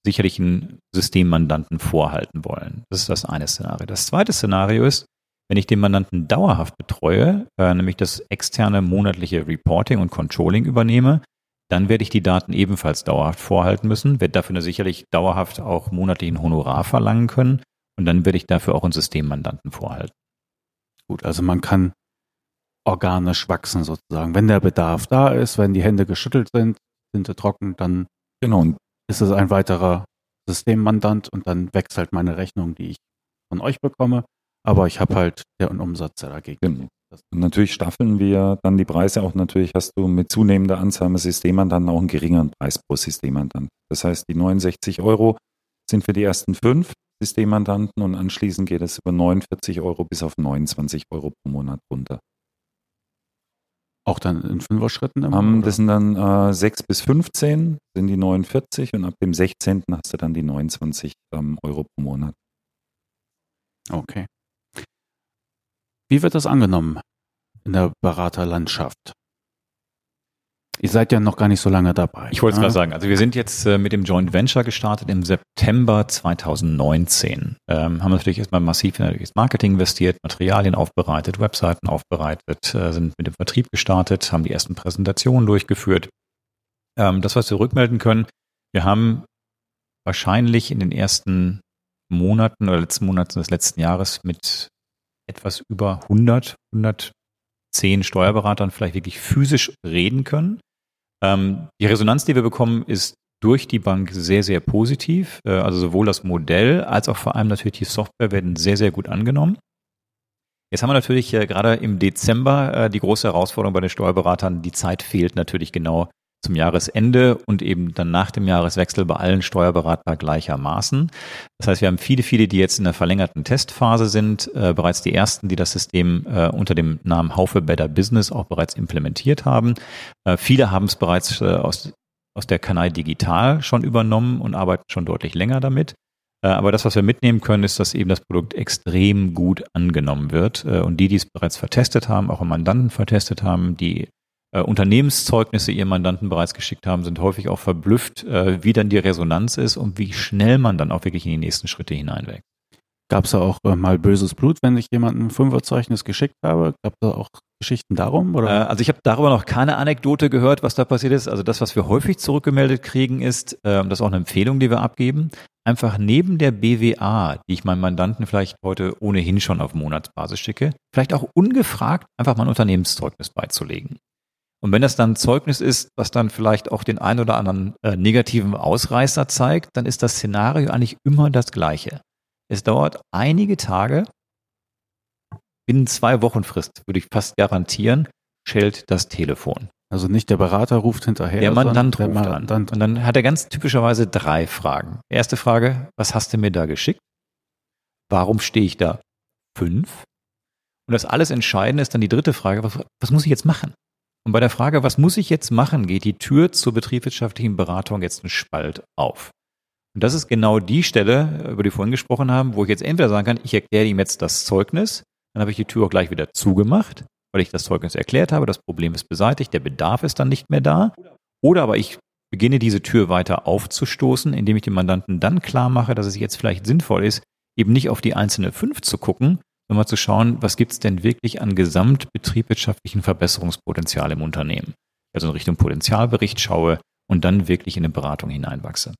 sicherlich einen Systemmandanten vorhalten wollen. Das ist das eine Szenario. Das zweite Szenario ist, wenn ich den Mandanten dauerhaft betreue, äh, nämlich das externe monatliche Reporting und Controlling übernehme, dann werde ich die Daten ebenfalls dauerhaft vorhalten müssen, werde dafür sicherlich dauerhaft auch monatlichen Honorar verlangen können und dann werde ich dafür auch einen Systemmandanten vorhalten. Gut, also man kann organisch wachsen sozusagen. Wenn der Bedarf da ist, wenn die Hände geschüttelt sind, sind sie trocken, dann genau. ist es ein weiterer Systemmandant und dann wechselt meine Rechnung, die ich von euch bekomme. Aber ich habe halt den Umsatz dagegen. Genau. Und natürlich staffeln wir dann die Preise auch. Natürlich hast du mit zunehmender Anzahl an Systemandanten auch einen geringeren Preis pro Systemandant. Das heißt, die 69 Euro sind für die ersten fünf Systemmandanten und anschließend geht es über 49 Euro bis auf 29 Euro pro Monat runter. Auch dann in Fünfer-Schritten? Um, das sind dann äh, 6 bis 15 sind die 49 und ab dem 16. hast du dann die 29 ähm, Euro pro Monat. Okay. Wie wird das angenommen in der Beraterlandschaft? Ihr seid ja noch gar nicht so lange dabei. Ich wollte es ne? gerade sagen. Also wir sind jetzt äh, mit dem Joint Venture gestartet im September 2019. Ähm, haben natürlich erstmal massiv in das Marketing investiert, Materialien aufbereitet, Webseiten aufbereitet, äh, sind mit dem Vertrieb gestartet, haben die ersten Präsentationen durchgeführt. Ähm, das, was wir rückmelden können, wir haben wahrscheinlich in den ersten Monaten oder letzten Monaten des letzten Jahres mit etwas über 100, 110 Steuerberatern vielleicht wirklich physisch reden können. Ähm, die Resonanz, die wir bekommen, ist durch die Bank sehr, sehr positiv. Äh, also sowohl das Modell als auch vor allem natürlich die Software werden sehr, sehr gut angenommen. Jetzt haben wir natürlich äh, gerade im Dezember äh, die große Herausforderung bei den Steuerberatern. Die Zeit fehlt natürlich genau zum Jahresende und eben dann nach dem Jahreswechsel bei allen Steuerberatern gleichermaßen. Das heißt, wir haben viele, viele, die jetzt in der verlängerten Testphase sind, äh, bereits die ersten, die das System äh, unter dem Namen Haufe Better Business auch bereits implementiert haben. Äh, viele haben es bereits äh, aus, aus der Kanal Digital schon übernommen und arbeiten schon deutlich länger damit. Äh, aber das, was wir mitnehmen können, ist, dass eben das Produkt extrem gut angenommen wird. Äh, und die, die es bereits vertestet haben, auch im Mandanten vertestet haben, die äh, Unternehmenszeugnisse ihren Mandanten bereits geschickt haben, sind häufig auch verblüfft, äh, wie dann die Resonanz ist und wie schnell man dann auch wirklich in die nächsten Schritte hineinwächst. Gab es da auch äh, mal böses Blut, wenn ich jemandem ein Fünferzeugnis geschickt habe? Gab es da auch Geschichten darum? Oder? Äh, also ich habe darüber noch keine Anekdote gehört, was da passiert ist. Also das, was wir häufig zurückgemeldet kriegen, ist, äh, das ist auch eine Empfehlung, die wir abgeben, einfach neben der BWA, die ich meinem Mandanten vielleicht heute ohnehin schon auf Monatsbasis schicke, vielleicht auch ungefragt einfach mal ein Unternehmenszeugnis beizulegen. Und wenn das dann ein Zeugnis ist, was dann vielleicht auch den ein oder anderen äh, negativen Ausreißer zeigt, dann ist das Szenario eigentlich immer das gleiche. Es dauert einige Tage, binnen zwei Wochen Frist, würde ich fast garantieren, schellt das Telefon. Also nicht der Berater ruft hinterher. Der Mandant ruft an. Und dann hat er ganz typischerweise drei Fragen. Erste Frage, was hast du mir da geschickt? Warum stehe ich da? Fünf. Und das alles Entscheidende ist dann die dritte Frage, was, was muss ich jetzt machen? Und bei der Frage, was muss ich jetzt machen, geht die Tür zur betriebswirtschaftlichen Beratung jetzt einen Spalt auf. Und das ist genau die Stelle, über die wir vorhin gesprochen haben, wo ich jetzt entweder sagen kann, ich erkläre ihm jetzt das Zeugnis, dann habe ich die Tür auch gleich wieder zugemacht, weil ich das Zeugnis erklärt habe, das Problem ist beseitigt, der Bedarf ist dann nicht mehr da. Oder aber ich beginne diese Tür weiter aufzustoßen, indem ich dem Mandanten dann klar mache, dass es jetzt vielleicht sinnvoll ist, eben nicht auf die einzelne fünf zu gucken, sondern mal zu schauen, was gibt es denn wirklich an gesamtbetriebswirtschaftlichen Verbesserungspotenzial im Unternehmen. Also in Richtung Potenzialbericht schaue und dann wirklich in eine Beratung hineinwachse.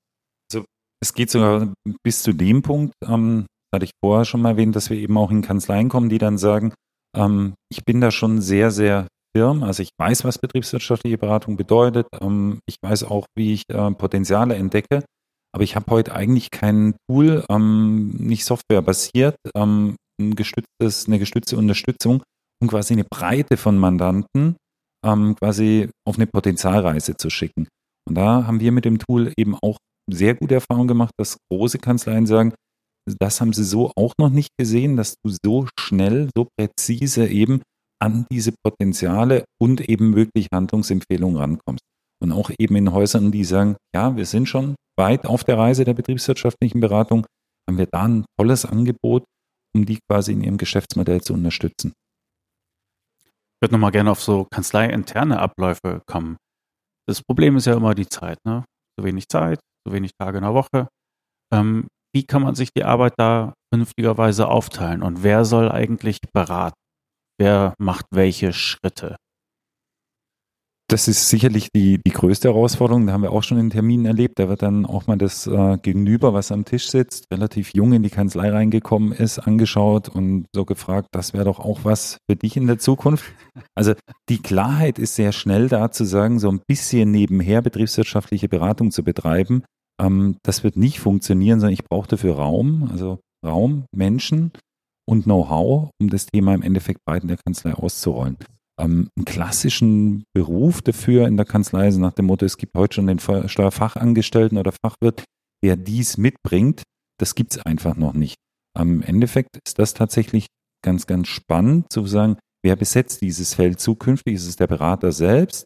Also es geht sogar bis zu dem Punkt, ähm, hatte ich vorher schon mal erwähnt, dass wir eben auch in Kanzleien kommen, die dann sagen, ähm, ich bin da schon sehr, sehr firm. Also ich weiß, was betriebswirtschaftliche Beratung bedeutet. Ähm, ich weiß auch, wie ich äh, Potenziale entdecke. Aber ich habe heute eigentlich kein Tool, ähm, nicht softwarebasiert, ähm, ein gestütztes, eine gestützte Unterstützung, um quasi eine Breite von Mandanten ähm, quasi auf eine Potenzialreise zu schicken. Und da haben wir mit dem Tool eben auch sehr gute Erfahrungen gemacht, dass große Kanzleien sagen, das haben sie so auch noch nicht gesehen, dass du so schnell, so präzise eben an diese Potenziale und eben wirklich Handlungsempfehlungen rankommst. Und auch eben in Häusern, die sagen, ja, wir sind schon weit auf der Reise der betriebswirtschaftlichen Beratung, haben wir da ein tolles Angebot, um die quasi in ihrem Geschäftsmodell zu unterstützen. Ich würde nochmal gerne auf so kanzleiinterne Abläufe kommen. Das Problem ist ja immer die Zeit, ne? Zu wenig Zeit, zu wenig Tage in der Woche. Ähm, wie kann man sich die Arbeit da vernünftigerweise aufteilen und wer soll eigentlich beraten? Wer macht welche Schritte? Das ist sicherlich die, die größte Herausforderung. Da haben wir auch schon in Terminen erlebt. Da wird dann auch mal das äh, Gegenüber, was am Tisch sitzt, relativ jung in die Kanzlei reingekommen ist, angeschaut und so gefragt, das wäre doch auch was für dich in der Zukunft. Also die Klarheit ist sehr schnell da zu sagen, so ein bisschen nebenher betriebswirtschaftliche Beratung zu betreiben. Ähm, das wird nicht funktionieren, sondern ich brauche dafür Raum, also Raum, Menschen und Know-how, um das Thema im Endeffekt breit in der Kanzlei auszurollen ähm, einen klassischen Beruf dafür in der Kanzlei, also nach dem Motto, es gibt heute schon den Steuerfachangestellten oder Fachwirt, der dies mitbringt. Das gibt es einfach noch nicht. Am Endeffekt ist das tatsächlich ganz, ganz spannend zu sagen, wer besetzt dieses Feld zukünftig? Ist es der Berater selbst?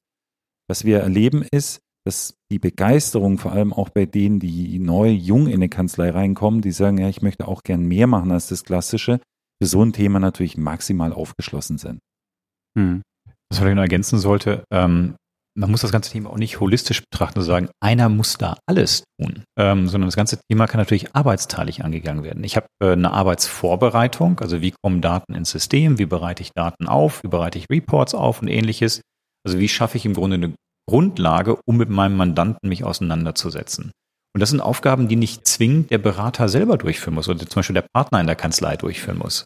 Was wir erleben ist, dass die Begeisterung vor allem auch bei denen, die neu, jung in eine Kanzlei reinkommen, die sagen, ja, ich möchte auch gern mehr machen als das Klassische, für so ein Thema natürlich maximal aufgeschlossen sind. Hm. Was ich noch ergänzen sollte, ähm, man muss das ganze Thema auch nicht holistisch betrachten und sagen, einer muss da alles tun, ähm, sondern das ganze Thema kann natürlich arbeitsteilig angegangen werden. Ich habe äh, eine Arbeitsvorbereitung, also wie kommen Daten ins System, wie bereite ich Daten auf, wie bereite ich Reports auf und ähnliches. Also wie schaffe ich im Grunde eine Grundlage, um mit meinem Mandanten mich auseinanderzusetzen. Und das sind Aufgaben, die nicht zwingend der Berater selber durchführen muss oder zum Beispiel der Partner in der Kanzlei durchführen muss.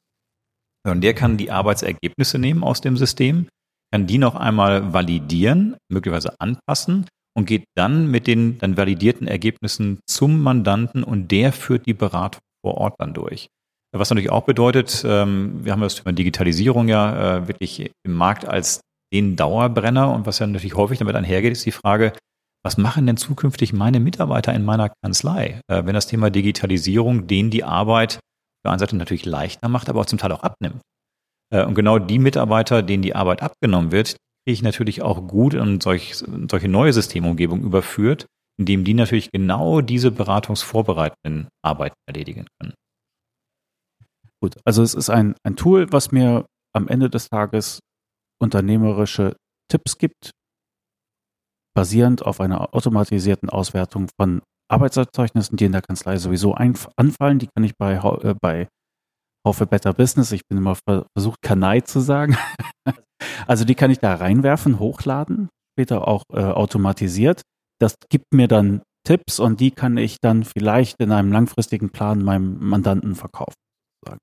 Und der kann die Arbeitsergebnisse nehmen aus dem System, kann die noch einmal validieren, möglicherweise anpassen und geht dann mit den dann validierten Ergebnissen zum Mandanten und der führt die Beratung vor Ort dann durch. Was natürlich auch bedeutet, ähm, wir haben das Thema Digitalisierung ja äh, wirklich im Markt als den Dauerbrenner und was ja natürlich häufig damit einhergeht, ist die Frage, was machen denn zukünftig meine Mitarbeiter in meiner Kanzlei, äh, wenn das Thema Digitalisierung denen die Arbeit der einen Seite natürlich leichter macht, aber auch zum Teil auch abnimmt. Äh, und genau die Mitarbeiter, denen die Arbeit abgenommen wird, kriege ich natürlich auch gut in solch, solche neue Systemumgebung überführt, indem die natürlich genau diese beratungsvorbereitenden Arbeiten erledigen können. Gut, also es ist ein, ein Tool, was mir am Ende des Tages unternehmerische Tipps gibt, basierend auf einer automatisierten Auswertung von Arbeitserzeugnissen, die in der Kanzlei sowieso anfallen. Die kann ich bei, äh, bei Haufe Better Business, ich bin immer versucht, Kanai zu sagen. also die kann ich da reinwerfen, hochladen, später auch äh, automatisiert. Das gibt mir dann Tipps und die kann ich dann vielleicht in einem langfristigen Plan meinem Mandanten verkaufen.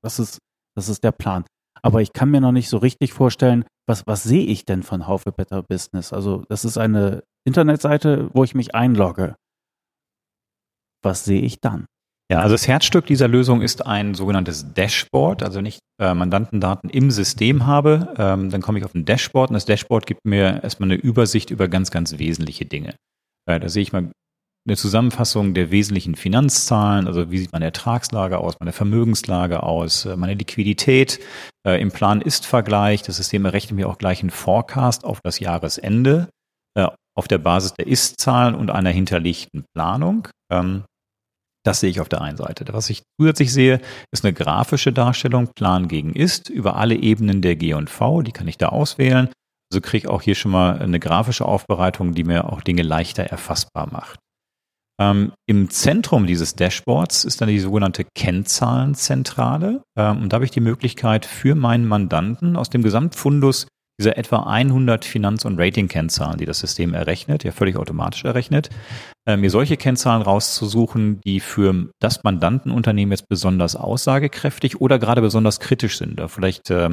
Das ist, das ist der Plan. Aber ich kann mir noch nicht so richtig vorstellen, was, was sehe ich denn von Haufe Better Business? Also das ist eine Internetseite, wo ich mich einlogge. Was sehe ich dann? Ja, also das Herzstück dieser Lösung ist ein sogenanntes Dashboard. Also wenn ich äh, Mandantendaten im System habe, ähm, dann komme ich auf ein Dashboard und das Dashboard gibt mir erstmal eine Übersicht über ganz, ganz wesentliche Dinge. Äh, da sehe ich mal eine Zusammenfassung der wesentlichen Finanzzahlen, also wie sieht meine Ertragslage aus, meine Vermögenslage aus, äh, meine Liquidität. Äh, Im Plan-Ist-Vergleich, das System errechnet mir auch gleich einen Forecast auf das Jahresende äh, auf der Basis der Ist-Zahlen und einer hinterlegten Planung. Ähm, das sehe ich auf der einen Seite. Was ich zusätzlich sehe, ist eine grafische Darstellung, Plan gegen Ist, über alle Ebenen der G&V, die kann ich da auswählen. Also kriege ich auch hier schon mal eine grafische Aufbereitung, die mir auch Dinge leichter erfassbar macht. Ähm, Im Zentrum dieses Dashboards ist dann die sogenannte Kennzahlenzentrale. Ähm, und da habe ich die Möglichkeit für meinen Mandanten aus dem Gesamtfundus dieser etwa 100 Finanz- und Rating-Kennzahlen, die das System errechnet, ja völlig automatisch errechnet, äh, mir solche Kennzahlen rauszusuchen, die für das Mandantenunternehmen jetzt besonders aussagekräftig oder gerade besonders kritisch sind, oder vielleicht äh,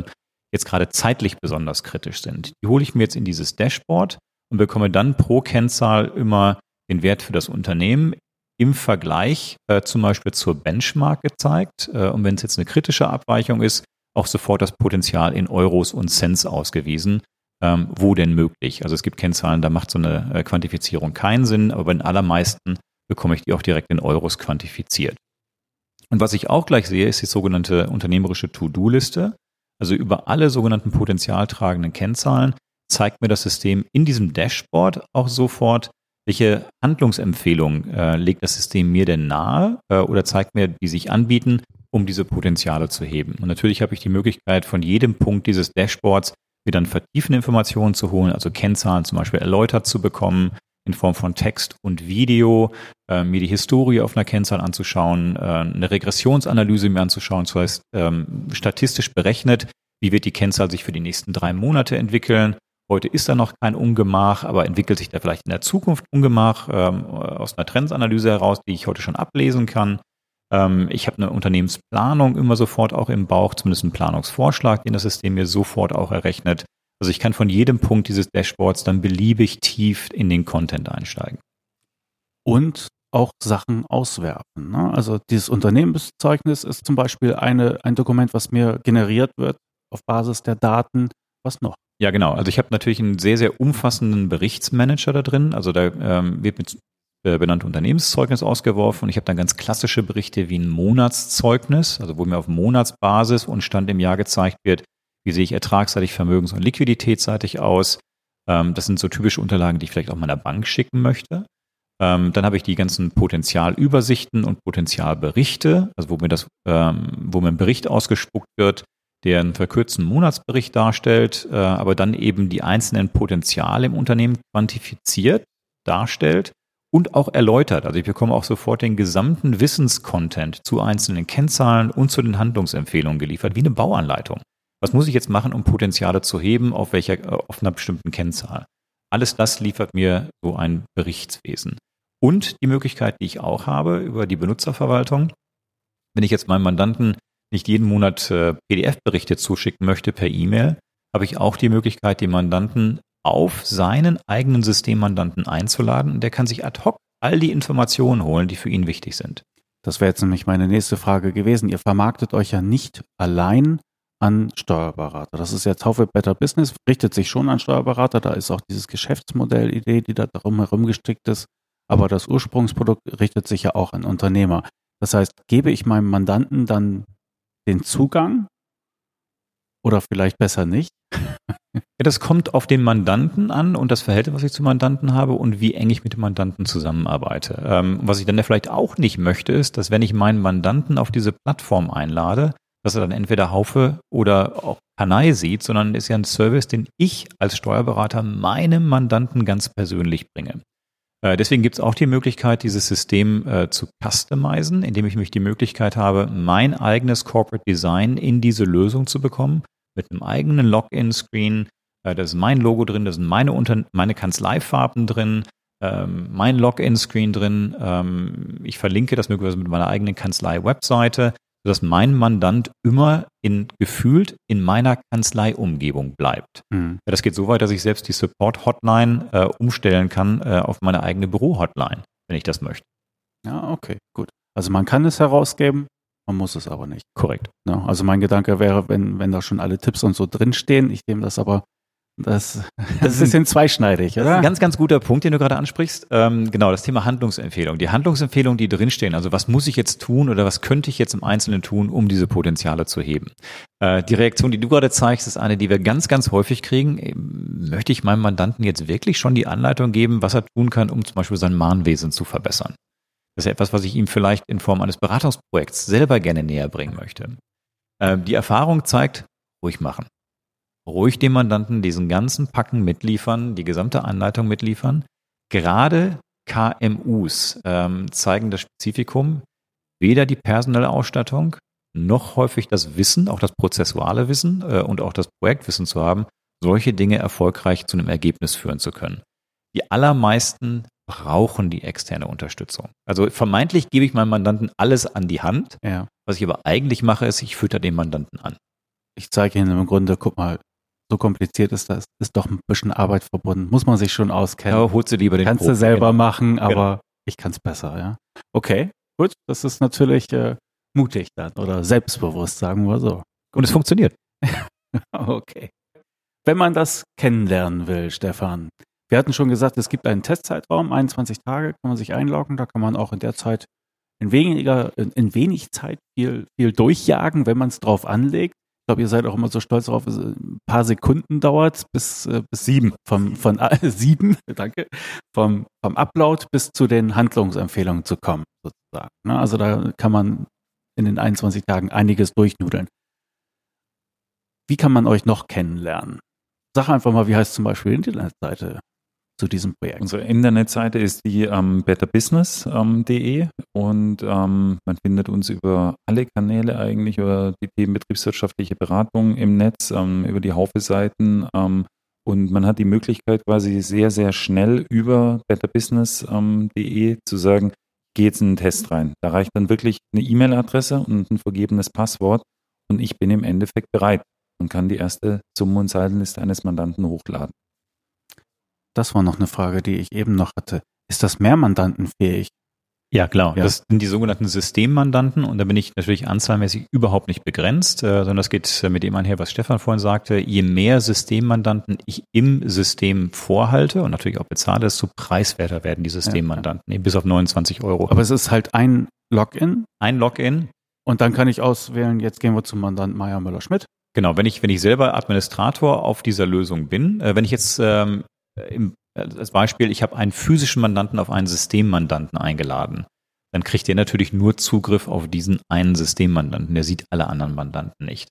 jetzt gerade zeitlich besonders kritisch sind. Die hole ich mir jetzt in dieses Dashboard und bekomme dann pro Kennzahl immer den Wert für das Unternehmen im Vergleich äh, zum Beispiel zur Benchmark gezeigt. Äh, und wenn es jetzt eine kritische Abweichung ist, auch sofort das Potenzial in Euros und Cents ausgewiesen. Ähm, wo denn möglich? Also es gibt Kennzahlen, da macht so eine äh, Quantifizierung keinen Sinn, aber bei den allermeisten bekomme ich die auch direkt in Euros quantifiziert. Und was ich auch gleich sehe, ist die sogenannte unternehmerische To-Do-Liste. Also über alle sogenannten potenzialtragenden Kennzahlen zeigt mir das System in diesem Dashboard auch sofort, welche Handlungsempfehlungen äh, legt das System mir denn nahe äh, oder zeigt mir, die sich anbieten, um diese Potenziale zu heben? Und natürlich habe ich die Möglichkeit, von jedem Punkt dieses Dashboards wieder dann vertiefende Informationen zu holen, also Kennzahlen zum Beispiel erläutert zu bekommen in Form von Text und Video, äh, mir die Historie auf einer Kennzahl anzuschauen, äh, eine Regressionsanalyse mir anzuschauen, das heißt ähm, statistisch berechnet, wie wird die Kennzahl sich für die nächsten drei Monate entwickeln, Heute ist da noch kein Ungemach, aber entwickelt sich da vielleicht in der Zukunft Ungemach ähm, aus einer Trendsanalyse heraus, die ich heute schon ablesen kann. Ähm, ich habe eine Unternehmensplanung immer sofort auch im Bauch, zumindest einen Planungsvorschlag, den das System mir sofort auch errechnet. Also ich kann von jedem Punkt dieses Dashboards dann beliebig tief in den Content einsteigen. Und auch Sachen auswerfen. Ne? Also dieses Unternehmenszeugnis ist zum Beispiel eine, ein Dokument, was mir generiert wird auf Basis der Daten. Was noch? Ja, genau. Also ich habe natürlich einen sehr, sehr umfassenden Berichtsmanager da drin. Also da ähm, wird mit äh, benannte Unternehmenszeugnis ausgeworfen und ich habe dann ganz klassische Berichte wie ein Monatszeugnis, also wo mir auf Monatsbasis und Stand im Jahr gezeigt wird, wie sehe ich ertragsseitig, vermögens- und liquiditätsseitig aus. Ähm, das sind so typische Unterlagen, die ich vielleicht auch meiner Bank schicken möchte. Ähm, dann habe ich die ganzen Potenzialübersichten und Potenzialberichte, also wo mir das, ähm, wo mir ein Bericht ausgespuckt wird, der einen verkürzten Monatsbericht darstellt, äh, aber dann eben die einzelnen Potenziale im Unternehmen quantifiziert, darstellt und auch erläutert. Also ich bekomme auch sofort den gesamten Wissenscontent zu einzelnen Kennzahlen und zu den Handlungsempfehlungen geliefert, wie eine Bauanleitung. Was muss ich jetzt machen, um Potenziale zu heben, auf welcher, äh, auf einer bestimmten Kennzahl? Alles das liefert mir so ein Berichtswesen. Und die Möglichkeit, die ich auch habe über die Benutzerverwaltung, wenn ich jetzt meinem Mandanten nicht jeden Monat äh, PDF-Berichte zuschicken möchte per E-Mail, habe ich auch die Möglichkeit, den Mandanten auf seinen eigenen Systemmandanten einzuladen der kann sich ad hoc all die Informationen holen, die für ihn wichtig sind. Das wäre jetzt nämlich meine nächste Frage gewesen. Ihr vermarktet euch ja nicht allein an Steuerberater. Das ist jetzt Haufe Better Business, richtet sich schon an Steuerberater. Da ist auch dieses Geschäftsmodellidee, die da darum herum gestrickt ist. Aber das Ursprungsprodukt richtet sich ja auch an Unternehmer. Das heißt, gebe ich meinem Mandanten dann den Zugang oder vielleicht besser nicht? Ja, das kommt auf den Mandanten an und das Verhältnis, was ich zum Mandanten habe und wie eng ich mit dem Mandanten zusammenarbeite. Ähm, was ich dann vielleicht auch nicht möchte, ist, dass wenn ich meinen Mandanten auf diese Plattform einlade, dass er dann entweder Haufe oder auch Kanai sieht, sondern ist ja ein Service, den ich als Steuerberater meinem Mandanten ganz persönlich bringe. Äh, deswegen gibt es auch die Möglichkeit, dieses System äh, zu customizen, indem ich mich die Möglichkeit habe, mein eigenes Corporate Design in diese Lösung zu bekommen mit einem eigenen Login-Screen. Äh, da ist mein Logo drin, da sind meine, Unter meine Kanzleifarben drin, ähm, mein Login-Screen drin. Ähm, ich verlinke das möglicherweise mit meiner eigenen Kanzlei-Webseite, sodass mein Mandant immer in, gefühlt in meiner Kanzlei-Umgebung bleibt. Mhm. Ja, das geht so weit, dass ich selbst die Support-Hotline äh, umstellen kann äh, auf meine eigene Büro-Hotline, wenn ich das möchte. Ja, okay, gut. Also man kann es herausgeben, man muss es aber nicht. Korrekt. Ja, also mein Gedanke wäre, wenn, wenn da schon alle Tipps und so drinstehen, ich nehme das aber das, das ist ein bisschen zweischneidig, oder? Das ist ein ganz, ganz guter Punkt, den du gerade ansprichst. Ähm, genau, das Thema Handlungsempfehlung. Die Handlungsempfehlungen, die drinstehen, also was muss ich jetzt tun oder was könnte ich jetzt im Einzelnen tun, um diese Potenziale zu heben? Äh, die Reaktion, die du gerade zeigst, ist eine, die wir ganz, ganz häufig kriegen. Ähm, möchte ich meinem Mandanten jetzt wirklich schon die Anleitung geben, was er tun kann, um zum Beispiel sein Mahnwesen zu verbessern? Das ist etwas, was ich ihm vielleicht in Form eines Beratungsprojekts selber gerne näher bringen möchte. Ähm, die Erfahrung zeigt, ruhig machen. Ruhig dem Mandanten diesen ganzen Packen mitliefern, die gesamte Anleitung mitliefern. Gerade KMUs ähm, zeigen das Spezifikum, weder die personelle Ausstattung noch häufig das Wissen, auch das prozessuale Wissen äh, und auch das Projektwissen zu haben, solche Dinge erfolgreich zu einem Ergebnis führen zu können. Die allermeisten brauchen die externe Unterstützung. Also vermeintlich gebe ich meinem Mandanten alles an die Hand. Ja. Was ich aber eigentlich mache, ist, ich fütter den Mandanten an. Ich zeige Ihnen im Grunde, guck mal, so kompliziert ist das, ist doch ein bisschen Arbeit verbunden. Muss man sich schon auskennen. Ja, holst du lieber den Kannst Profi, du selber genau. machen, aber genau. ich kann es besser, ja. Okay, gut. Das ist natürlich äh, mutig dann oder selbstbewusst, sagen wir so. Und es funktioniert. okay. Wenn man das kennenlernen will, Stefan, wir hatten schon gesagt, es gibt einen Testzeitraum, 21 Tage kann man sich einloggen, da kann man auch in der Zeit in weniger, in, in wenig Zeit viel, viel durchjagen, wenn man es drauf anlegt. Ich glaube, ihr seid auch immer so stolz darauf, ein paar Sekunden dauert bis, äh, bis sieben, vom, von äh, sieben, danke, vom, vom Upload bis zu den Handlungsempfehlungen zu kommen, sozusagen. Ne? Also da kann man in den 21 Tagen einiges durchnudeln. Wie kann man euch noch kennenlernen? Sag einfach mal, wie heißt zum Beispiel die Internetseite? Zu diesem Projekt? Unsere Internetseite ist die ähm, betterbusiness.de und ähm, man findet uns über alle Kanäle eigentlich, über die Themen betriebswirtschaftliche Beratung im Netz, ähm, über die Haufe-Seiten ähm, und man hat die Möglichkeit quasi sehr, sehr schnell über betterbusiness.de zu sagen, geh jetzt in einen Test rein. Da reicht dann wirklich eine E-Mail-Adresse und ein vergebenes Passwort und ich bin im Endeffekt bereit und kann die erste Summen- und Seitenliste eines Mandanten hochladen. Das war noch eine Frage, die ich eben noch hatte. Ist das mehrmandantenfähig? Ja, klar. Ja. Das sind die sogenannten Systemmandanten und da bin ich natürlich anzahlmäßig überhaupt nicht begrenzt, äh, sondern das geht mit dem einher, was Stefan vorhin sagte. Je mehr Systemmandanten ich im System vorhalte und natürlich auch bezahle, desto preiswerter werden die Systemmandanten, ja. bis auf 29 Euro. Aber es ist halt ein Login. Ein Login. Und dann kann ich auswählen, jetzt gehen wir zum Mandant Meier Müller-Schmidt. Genau, wenn ich, wenn ich selber Administrator auf dieser Lösung bin, äh, wenn ich jetzt ähm, im, als Beispiel, ich habe einen physischen Mandanten auf einen Systemmandanten eingeladen. Dann kriegt der natürlich nur Zugriff auf diesen einen Systemmandanten. Der sieht alle anderen Mandanten nicht.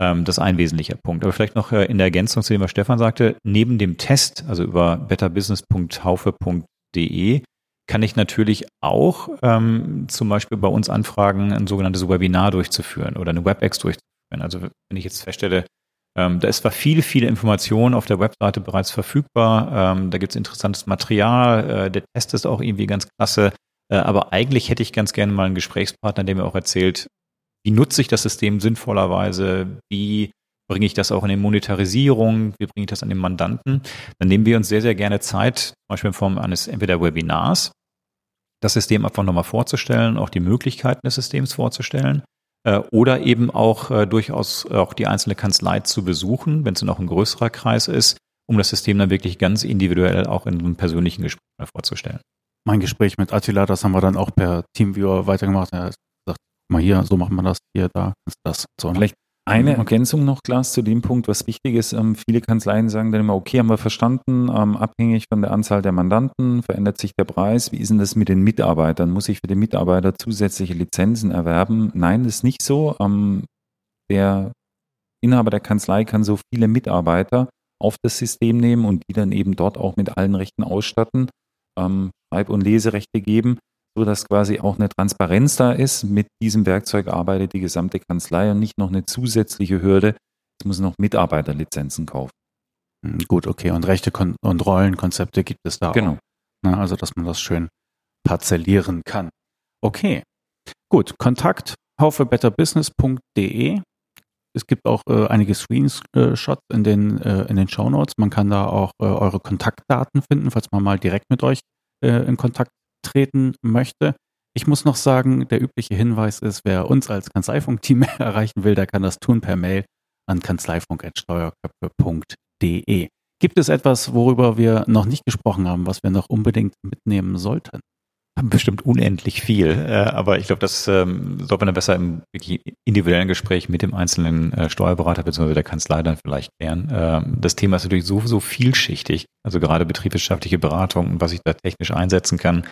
Ähm, das ist ein wesentlicher Punkt. Aber vielleicht noch äh, in der Ergänzung zu dem, was Stefan sagte, neben dem Test, also über betterbusiness.haufe.de, kann ich natürlich auch ähm, zum Beispiel bei uns anfragen, ein sogenanntes Webinar durchzuführen oder eine WebEx durchzuführen. Also wenn ich jetzt feststelle, ähm, da ist zwar viel, viele Informationen auf der Webseite bereits verfügbar. Ähm, da gibt es interessantes Material. Äh, der Test ist auch irgendwie ganz klasse. Äh, aber eigentlich hätte ich ganz gerne mal einen Gesprächspartner, der mir auch erzählt, wie nutze ich das System sinnvollerweise? Wie bringe ich das auch in die Monetarisierung? Wie bringe ich das an den Mandanten? Dann nehmen wir uns sehr, sehr gerne Zeit, zum Beispiel in Form eines entweder Webinars, das System einfach nochmal vorzustellen, auch die Möglichkeiten des Systems vorzustellen oder eben auch äh, durchaus auch die einzelne Kanzlei zu besuchen, wenn es noch ein größerer Kreis ist, um das System dann wirklich ganz individuell auch in einem persönlichen Gespräch vorzustellen. Mein Gespräch mit Attila, das haben wir dann auch per Teamviewer weitergemacht. Er hat gesagt, mal hier, so machen wir das, hier, da, das. So, ne? Vielleicht eine Ergänzung noch, Klaas, zu dem Punkt, was wichtig ist. Ähm, viele Kanzleien sagen dann immer, okay, haben wir verstanden, ähm, abhängig von der Anzahl der Mandanten verändert sich der Preis. Wie ist denn das mit den Mitarbeitern? Muss ich für den Mitarbeiter zusätzliche Lizenzen erwerben? Nein, das ist nicht so. Ähm, der Inhaber der Kanzlei kann so viele Mitarbeiter auf das System nehmen und die dann eben dort auch mit allen Rechten ausstatten, Schreib- und Leserechte geben so dass quasi auch eine Transparenz da ist. Mit diesem Werkzeug arbeitet die gesamte Kanzlei und nicht noch eine zusätzliche Hürde. Es muss noch Mitarbeiterlizenzen kaufen. Hm, gut, okay. Und Rechte und Rollenkonzepte gibt es da genau. auch. Genau. Also, dass man das schön parzellieren kann. Okay. Gut. Kontakt haufebetterbusiness.de. Es gibt auch äh, einige Screenshots in den, äh, in den Show Notes. Man kann da auch äh, eure Kontaktdaten finden, falls man mal direkt mit euch äh, in Kontakt treten möchte. Ich muss noch sagen, der übliche Hinweis ist, wer uns als Kanzleifunk-Team erreichen will, der kann das tun per Mail an kanzleifunk.steuerköpfe.de. Gibt es etwas, worüber wir noch nicht gesprochen haben, was wir noch unbedingt mitnehmen sollten? Bestimmt unendlich viel, äh, aber ich glaube, das ähm, sollte man dann besser im individuellen Gespräch mit dem einzelnen äh, Steuerberater bzw. der Kanzlei dann vielleicht klären. Ähm, das Thema ist natürlich so, so vielschichtig, also gerade betriebswirtschaftliche Beratung und was ich da technisch einsetzen kann,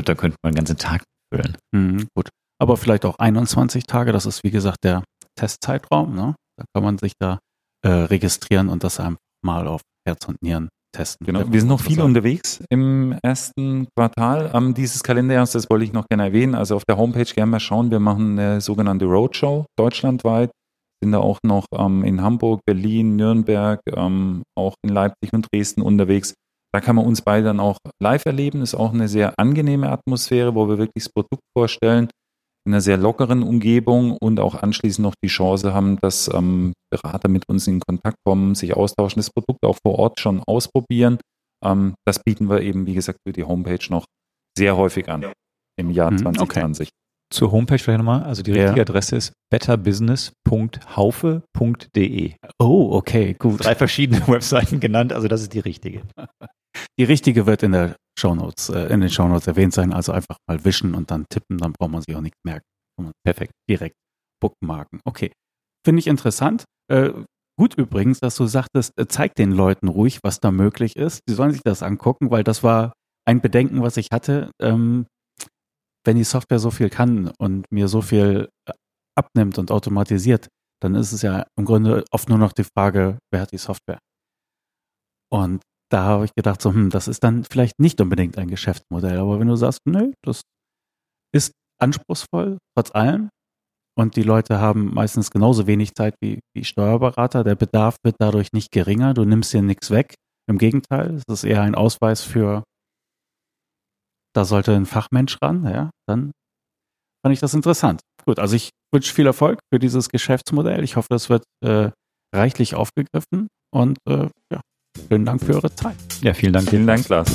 glaube, da könnte man einen ganzen Tag füllen. Mhm, gut. Aber vielleicht auch 21 Tage, das ist wie gesagt der Testzeitraum. Ne? Da kann man sich da äh, registrieren und das einfach mal auf Herz und Nieren testen. Genau, wir sind noch viel unterwegs im ersten Quartal ähm, dieses Kalenderjahres, das wollte ich noch gerne erwähnen. Also auf der Homepage gerne mal schauen, wir machen eine sogenannte Roadshow deutschlandweit, sind da auch noch ähm, in Hamburg, Berlin, Nürnberg, ähm, auch in Leipzig und Dresden unterwegs. Da kann man uns beide dann auch live erleben. Ist auch eine sehr angenehme Atmosphäre, wo wir wirklich das Produkt vorstellen in einer sehr lockeren Umgebung und auch anschließend noch die Chance haben, dass ähm, Berater mit uns in Kontakt kommen, sich austauschen, das Produkt auch vor Ort schon ausprobieren. Ähm, das bieten wir eben, wie gesagt, für die Homepage noch sehr häufig an im Jahr 2020. Okay. Zur Homepage vielleicht nochmal. Also die richtige ja. Adresse ist betterbusiness.haufe.de. Oh, okay, gut. Drei verschiedene Webseiten genannt, also das ist die richtige. Die richtige wird in der Shownotes, äh, in den Shownotes erwähnt sein, also einfach mal wischen und dann tippen, dann braucht man sich auch nichts merken. Perfekt, direkt bookmarken. Okay. Finde ich interessant. Äh, gut übrigens, dass du sagtest, äh, zeig den Leuten ruhig, was da möglich ist. Sie sollen sich das angucken, weil das war ein Bedenken, was ich hatte. Ähm, wenn die Software so viel kann und mir so viel äh, abnimmt und automatisiert, dann ist es ja im Grunde oft nur noch die Frage, wer hat die Software? Und da habe ich gedacht, so, hm, das ist dann vielleicht nicht unbedingt ein Geschäftsmodell. Aber wenn du sagst, nö, das ist anspruchsvoll, trotz allem, und die Leute haben meistens genauso wenig Zeit wie, wie Steuerberater, der Bedarf wird dadurch nicht geringer, du nimmst dir nichts weg. Im Gegenteil, es ist eher ein Ausweis für, da sollte ein Fachmensch ran, ja, dann fand ich das interessant. Gut, also ich wünsche viel Erfolg für dieses Geschäftsmodell. Ich hoffe, das wird äh, reichlich aufgegriffen und äh, ja, Vielen Dank für eure Zeit. Ja, vielen Dank. Vielen Dank, Lars.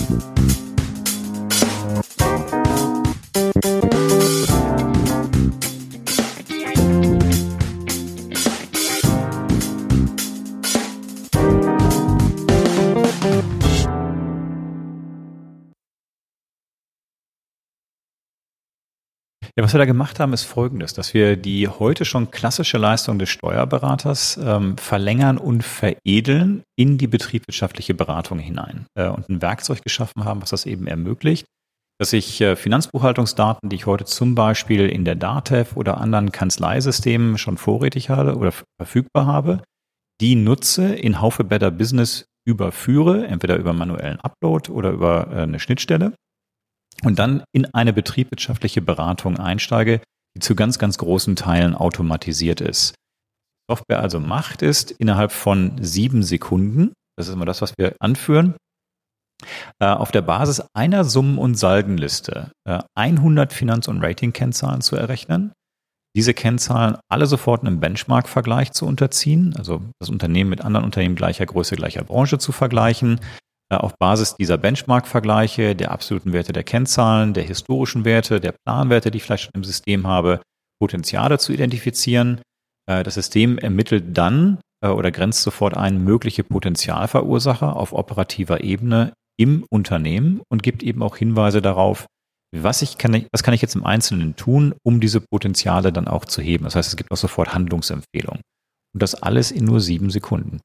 Ja, was wir da gemacht haben, ist folgendes, dass wir die heute schon klassische Leistung des Steuerberaters ähm, verlängern und veredeln in die betriebswirtschaftliche Beratung hinein äh, und ein Werkzeug geschaffen haben, was das eben ermöglicht, dass ich äh, Finanzbuchhaltungsdaten, die ich heute zum Beispiel in der DATEV oder anderen Kanzleisystemen schon vorrätig habe oder verfügbar habe, die nutze, in Haufe Better Business überführe, entweder über manuellen Upload oder über äh, eine Schnittstelle und dann in eine betriebswirtschaftliche Beratung einsteige, die zu ganz, ganz großen Teilen automatisiert ist. Software also macht ist innerhalb von sieben Sekunden, das ist immer das, was wir anführen, äh, auf der Basis einer Summen- und Saldenliste 100 äh, Finanz- und Rating-Kennzahlen zu errechnen, diese Kennzahlen alle sofort einem Benchmark-Vergleich zu unterziehen, also das Unternehmen mit anderen Unternehmen gleicher Größe, gleicher Branche zu vergleichen, auf Basis dieser Benchmark-Vergleiche, der absoluten Werte der Kennzahlen, der historischen Werte, der Planwerte, die ich vielleicht schon im System habe, Potenziale zu identifizieren. Äh, das System ermittelt dann äh, oder grenzt sofort ein mögliche Potenzialverursacher auf operativer Ebene im Unternehmen und gibt eben auch Hinweise darauf, was ich kann, was kann ich jetzt im Einzelnen tun, um diese Potenziale dann auch zu heben. Das heißt, es gibt auch sofort Handlungsempfehlungen. Und das alles in nur sieben Sekunden.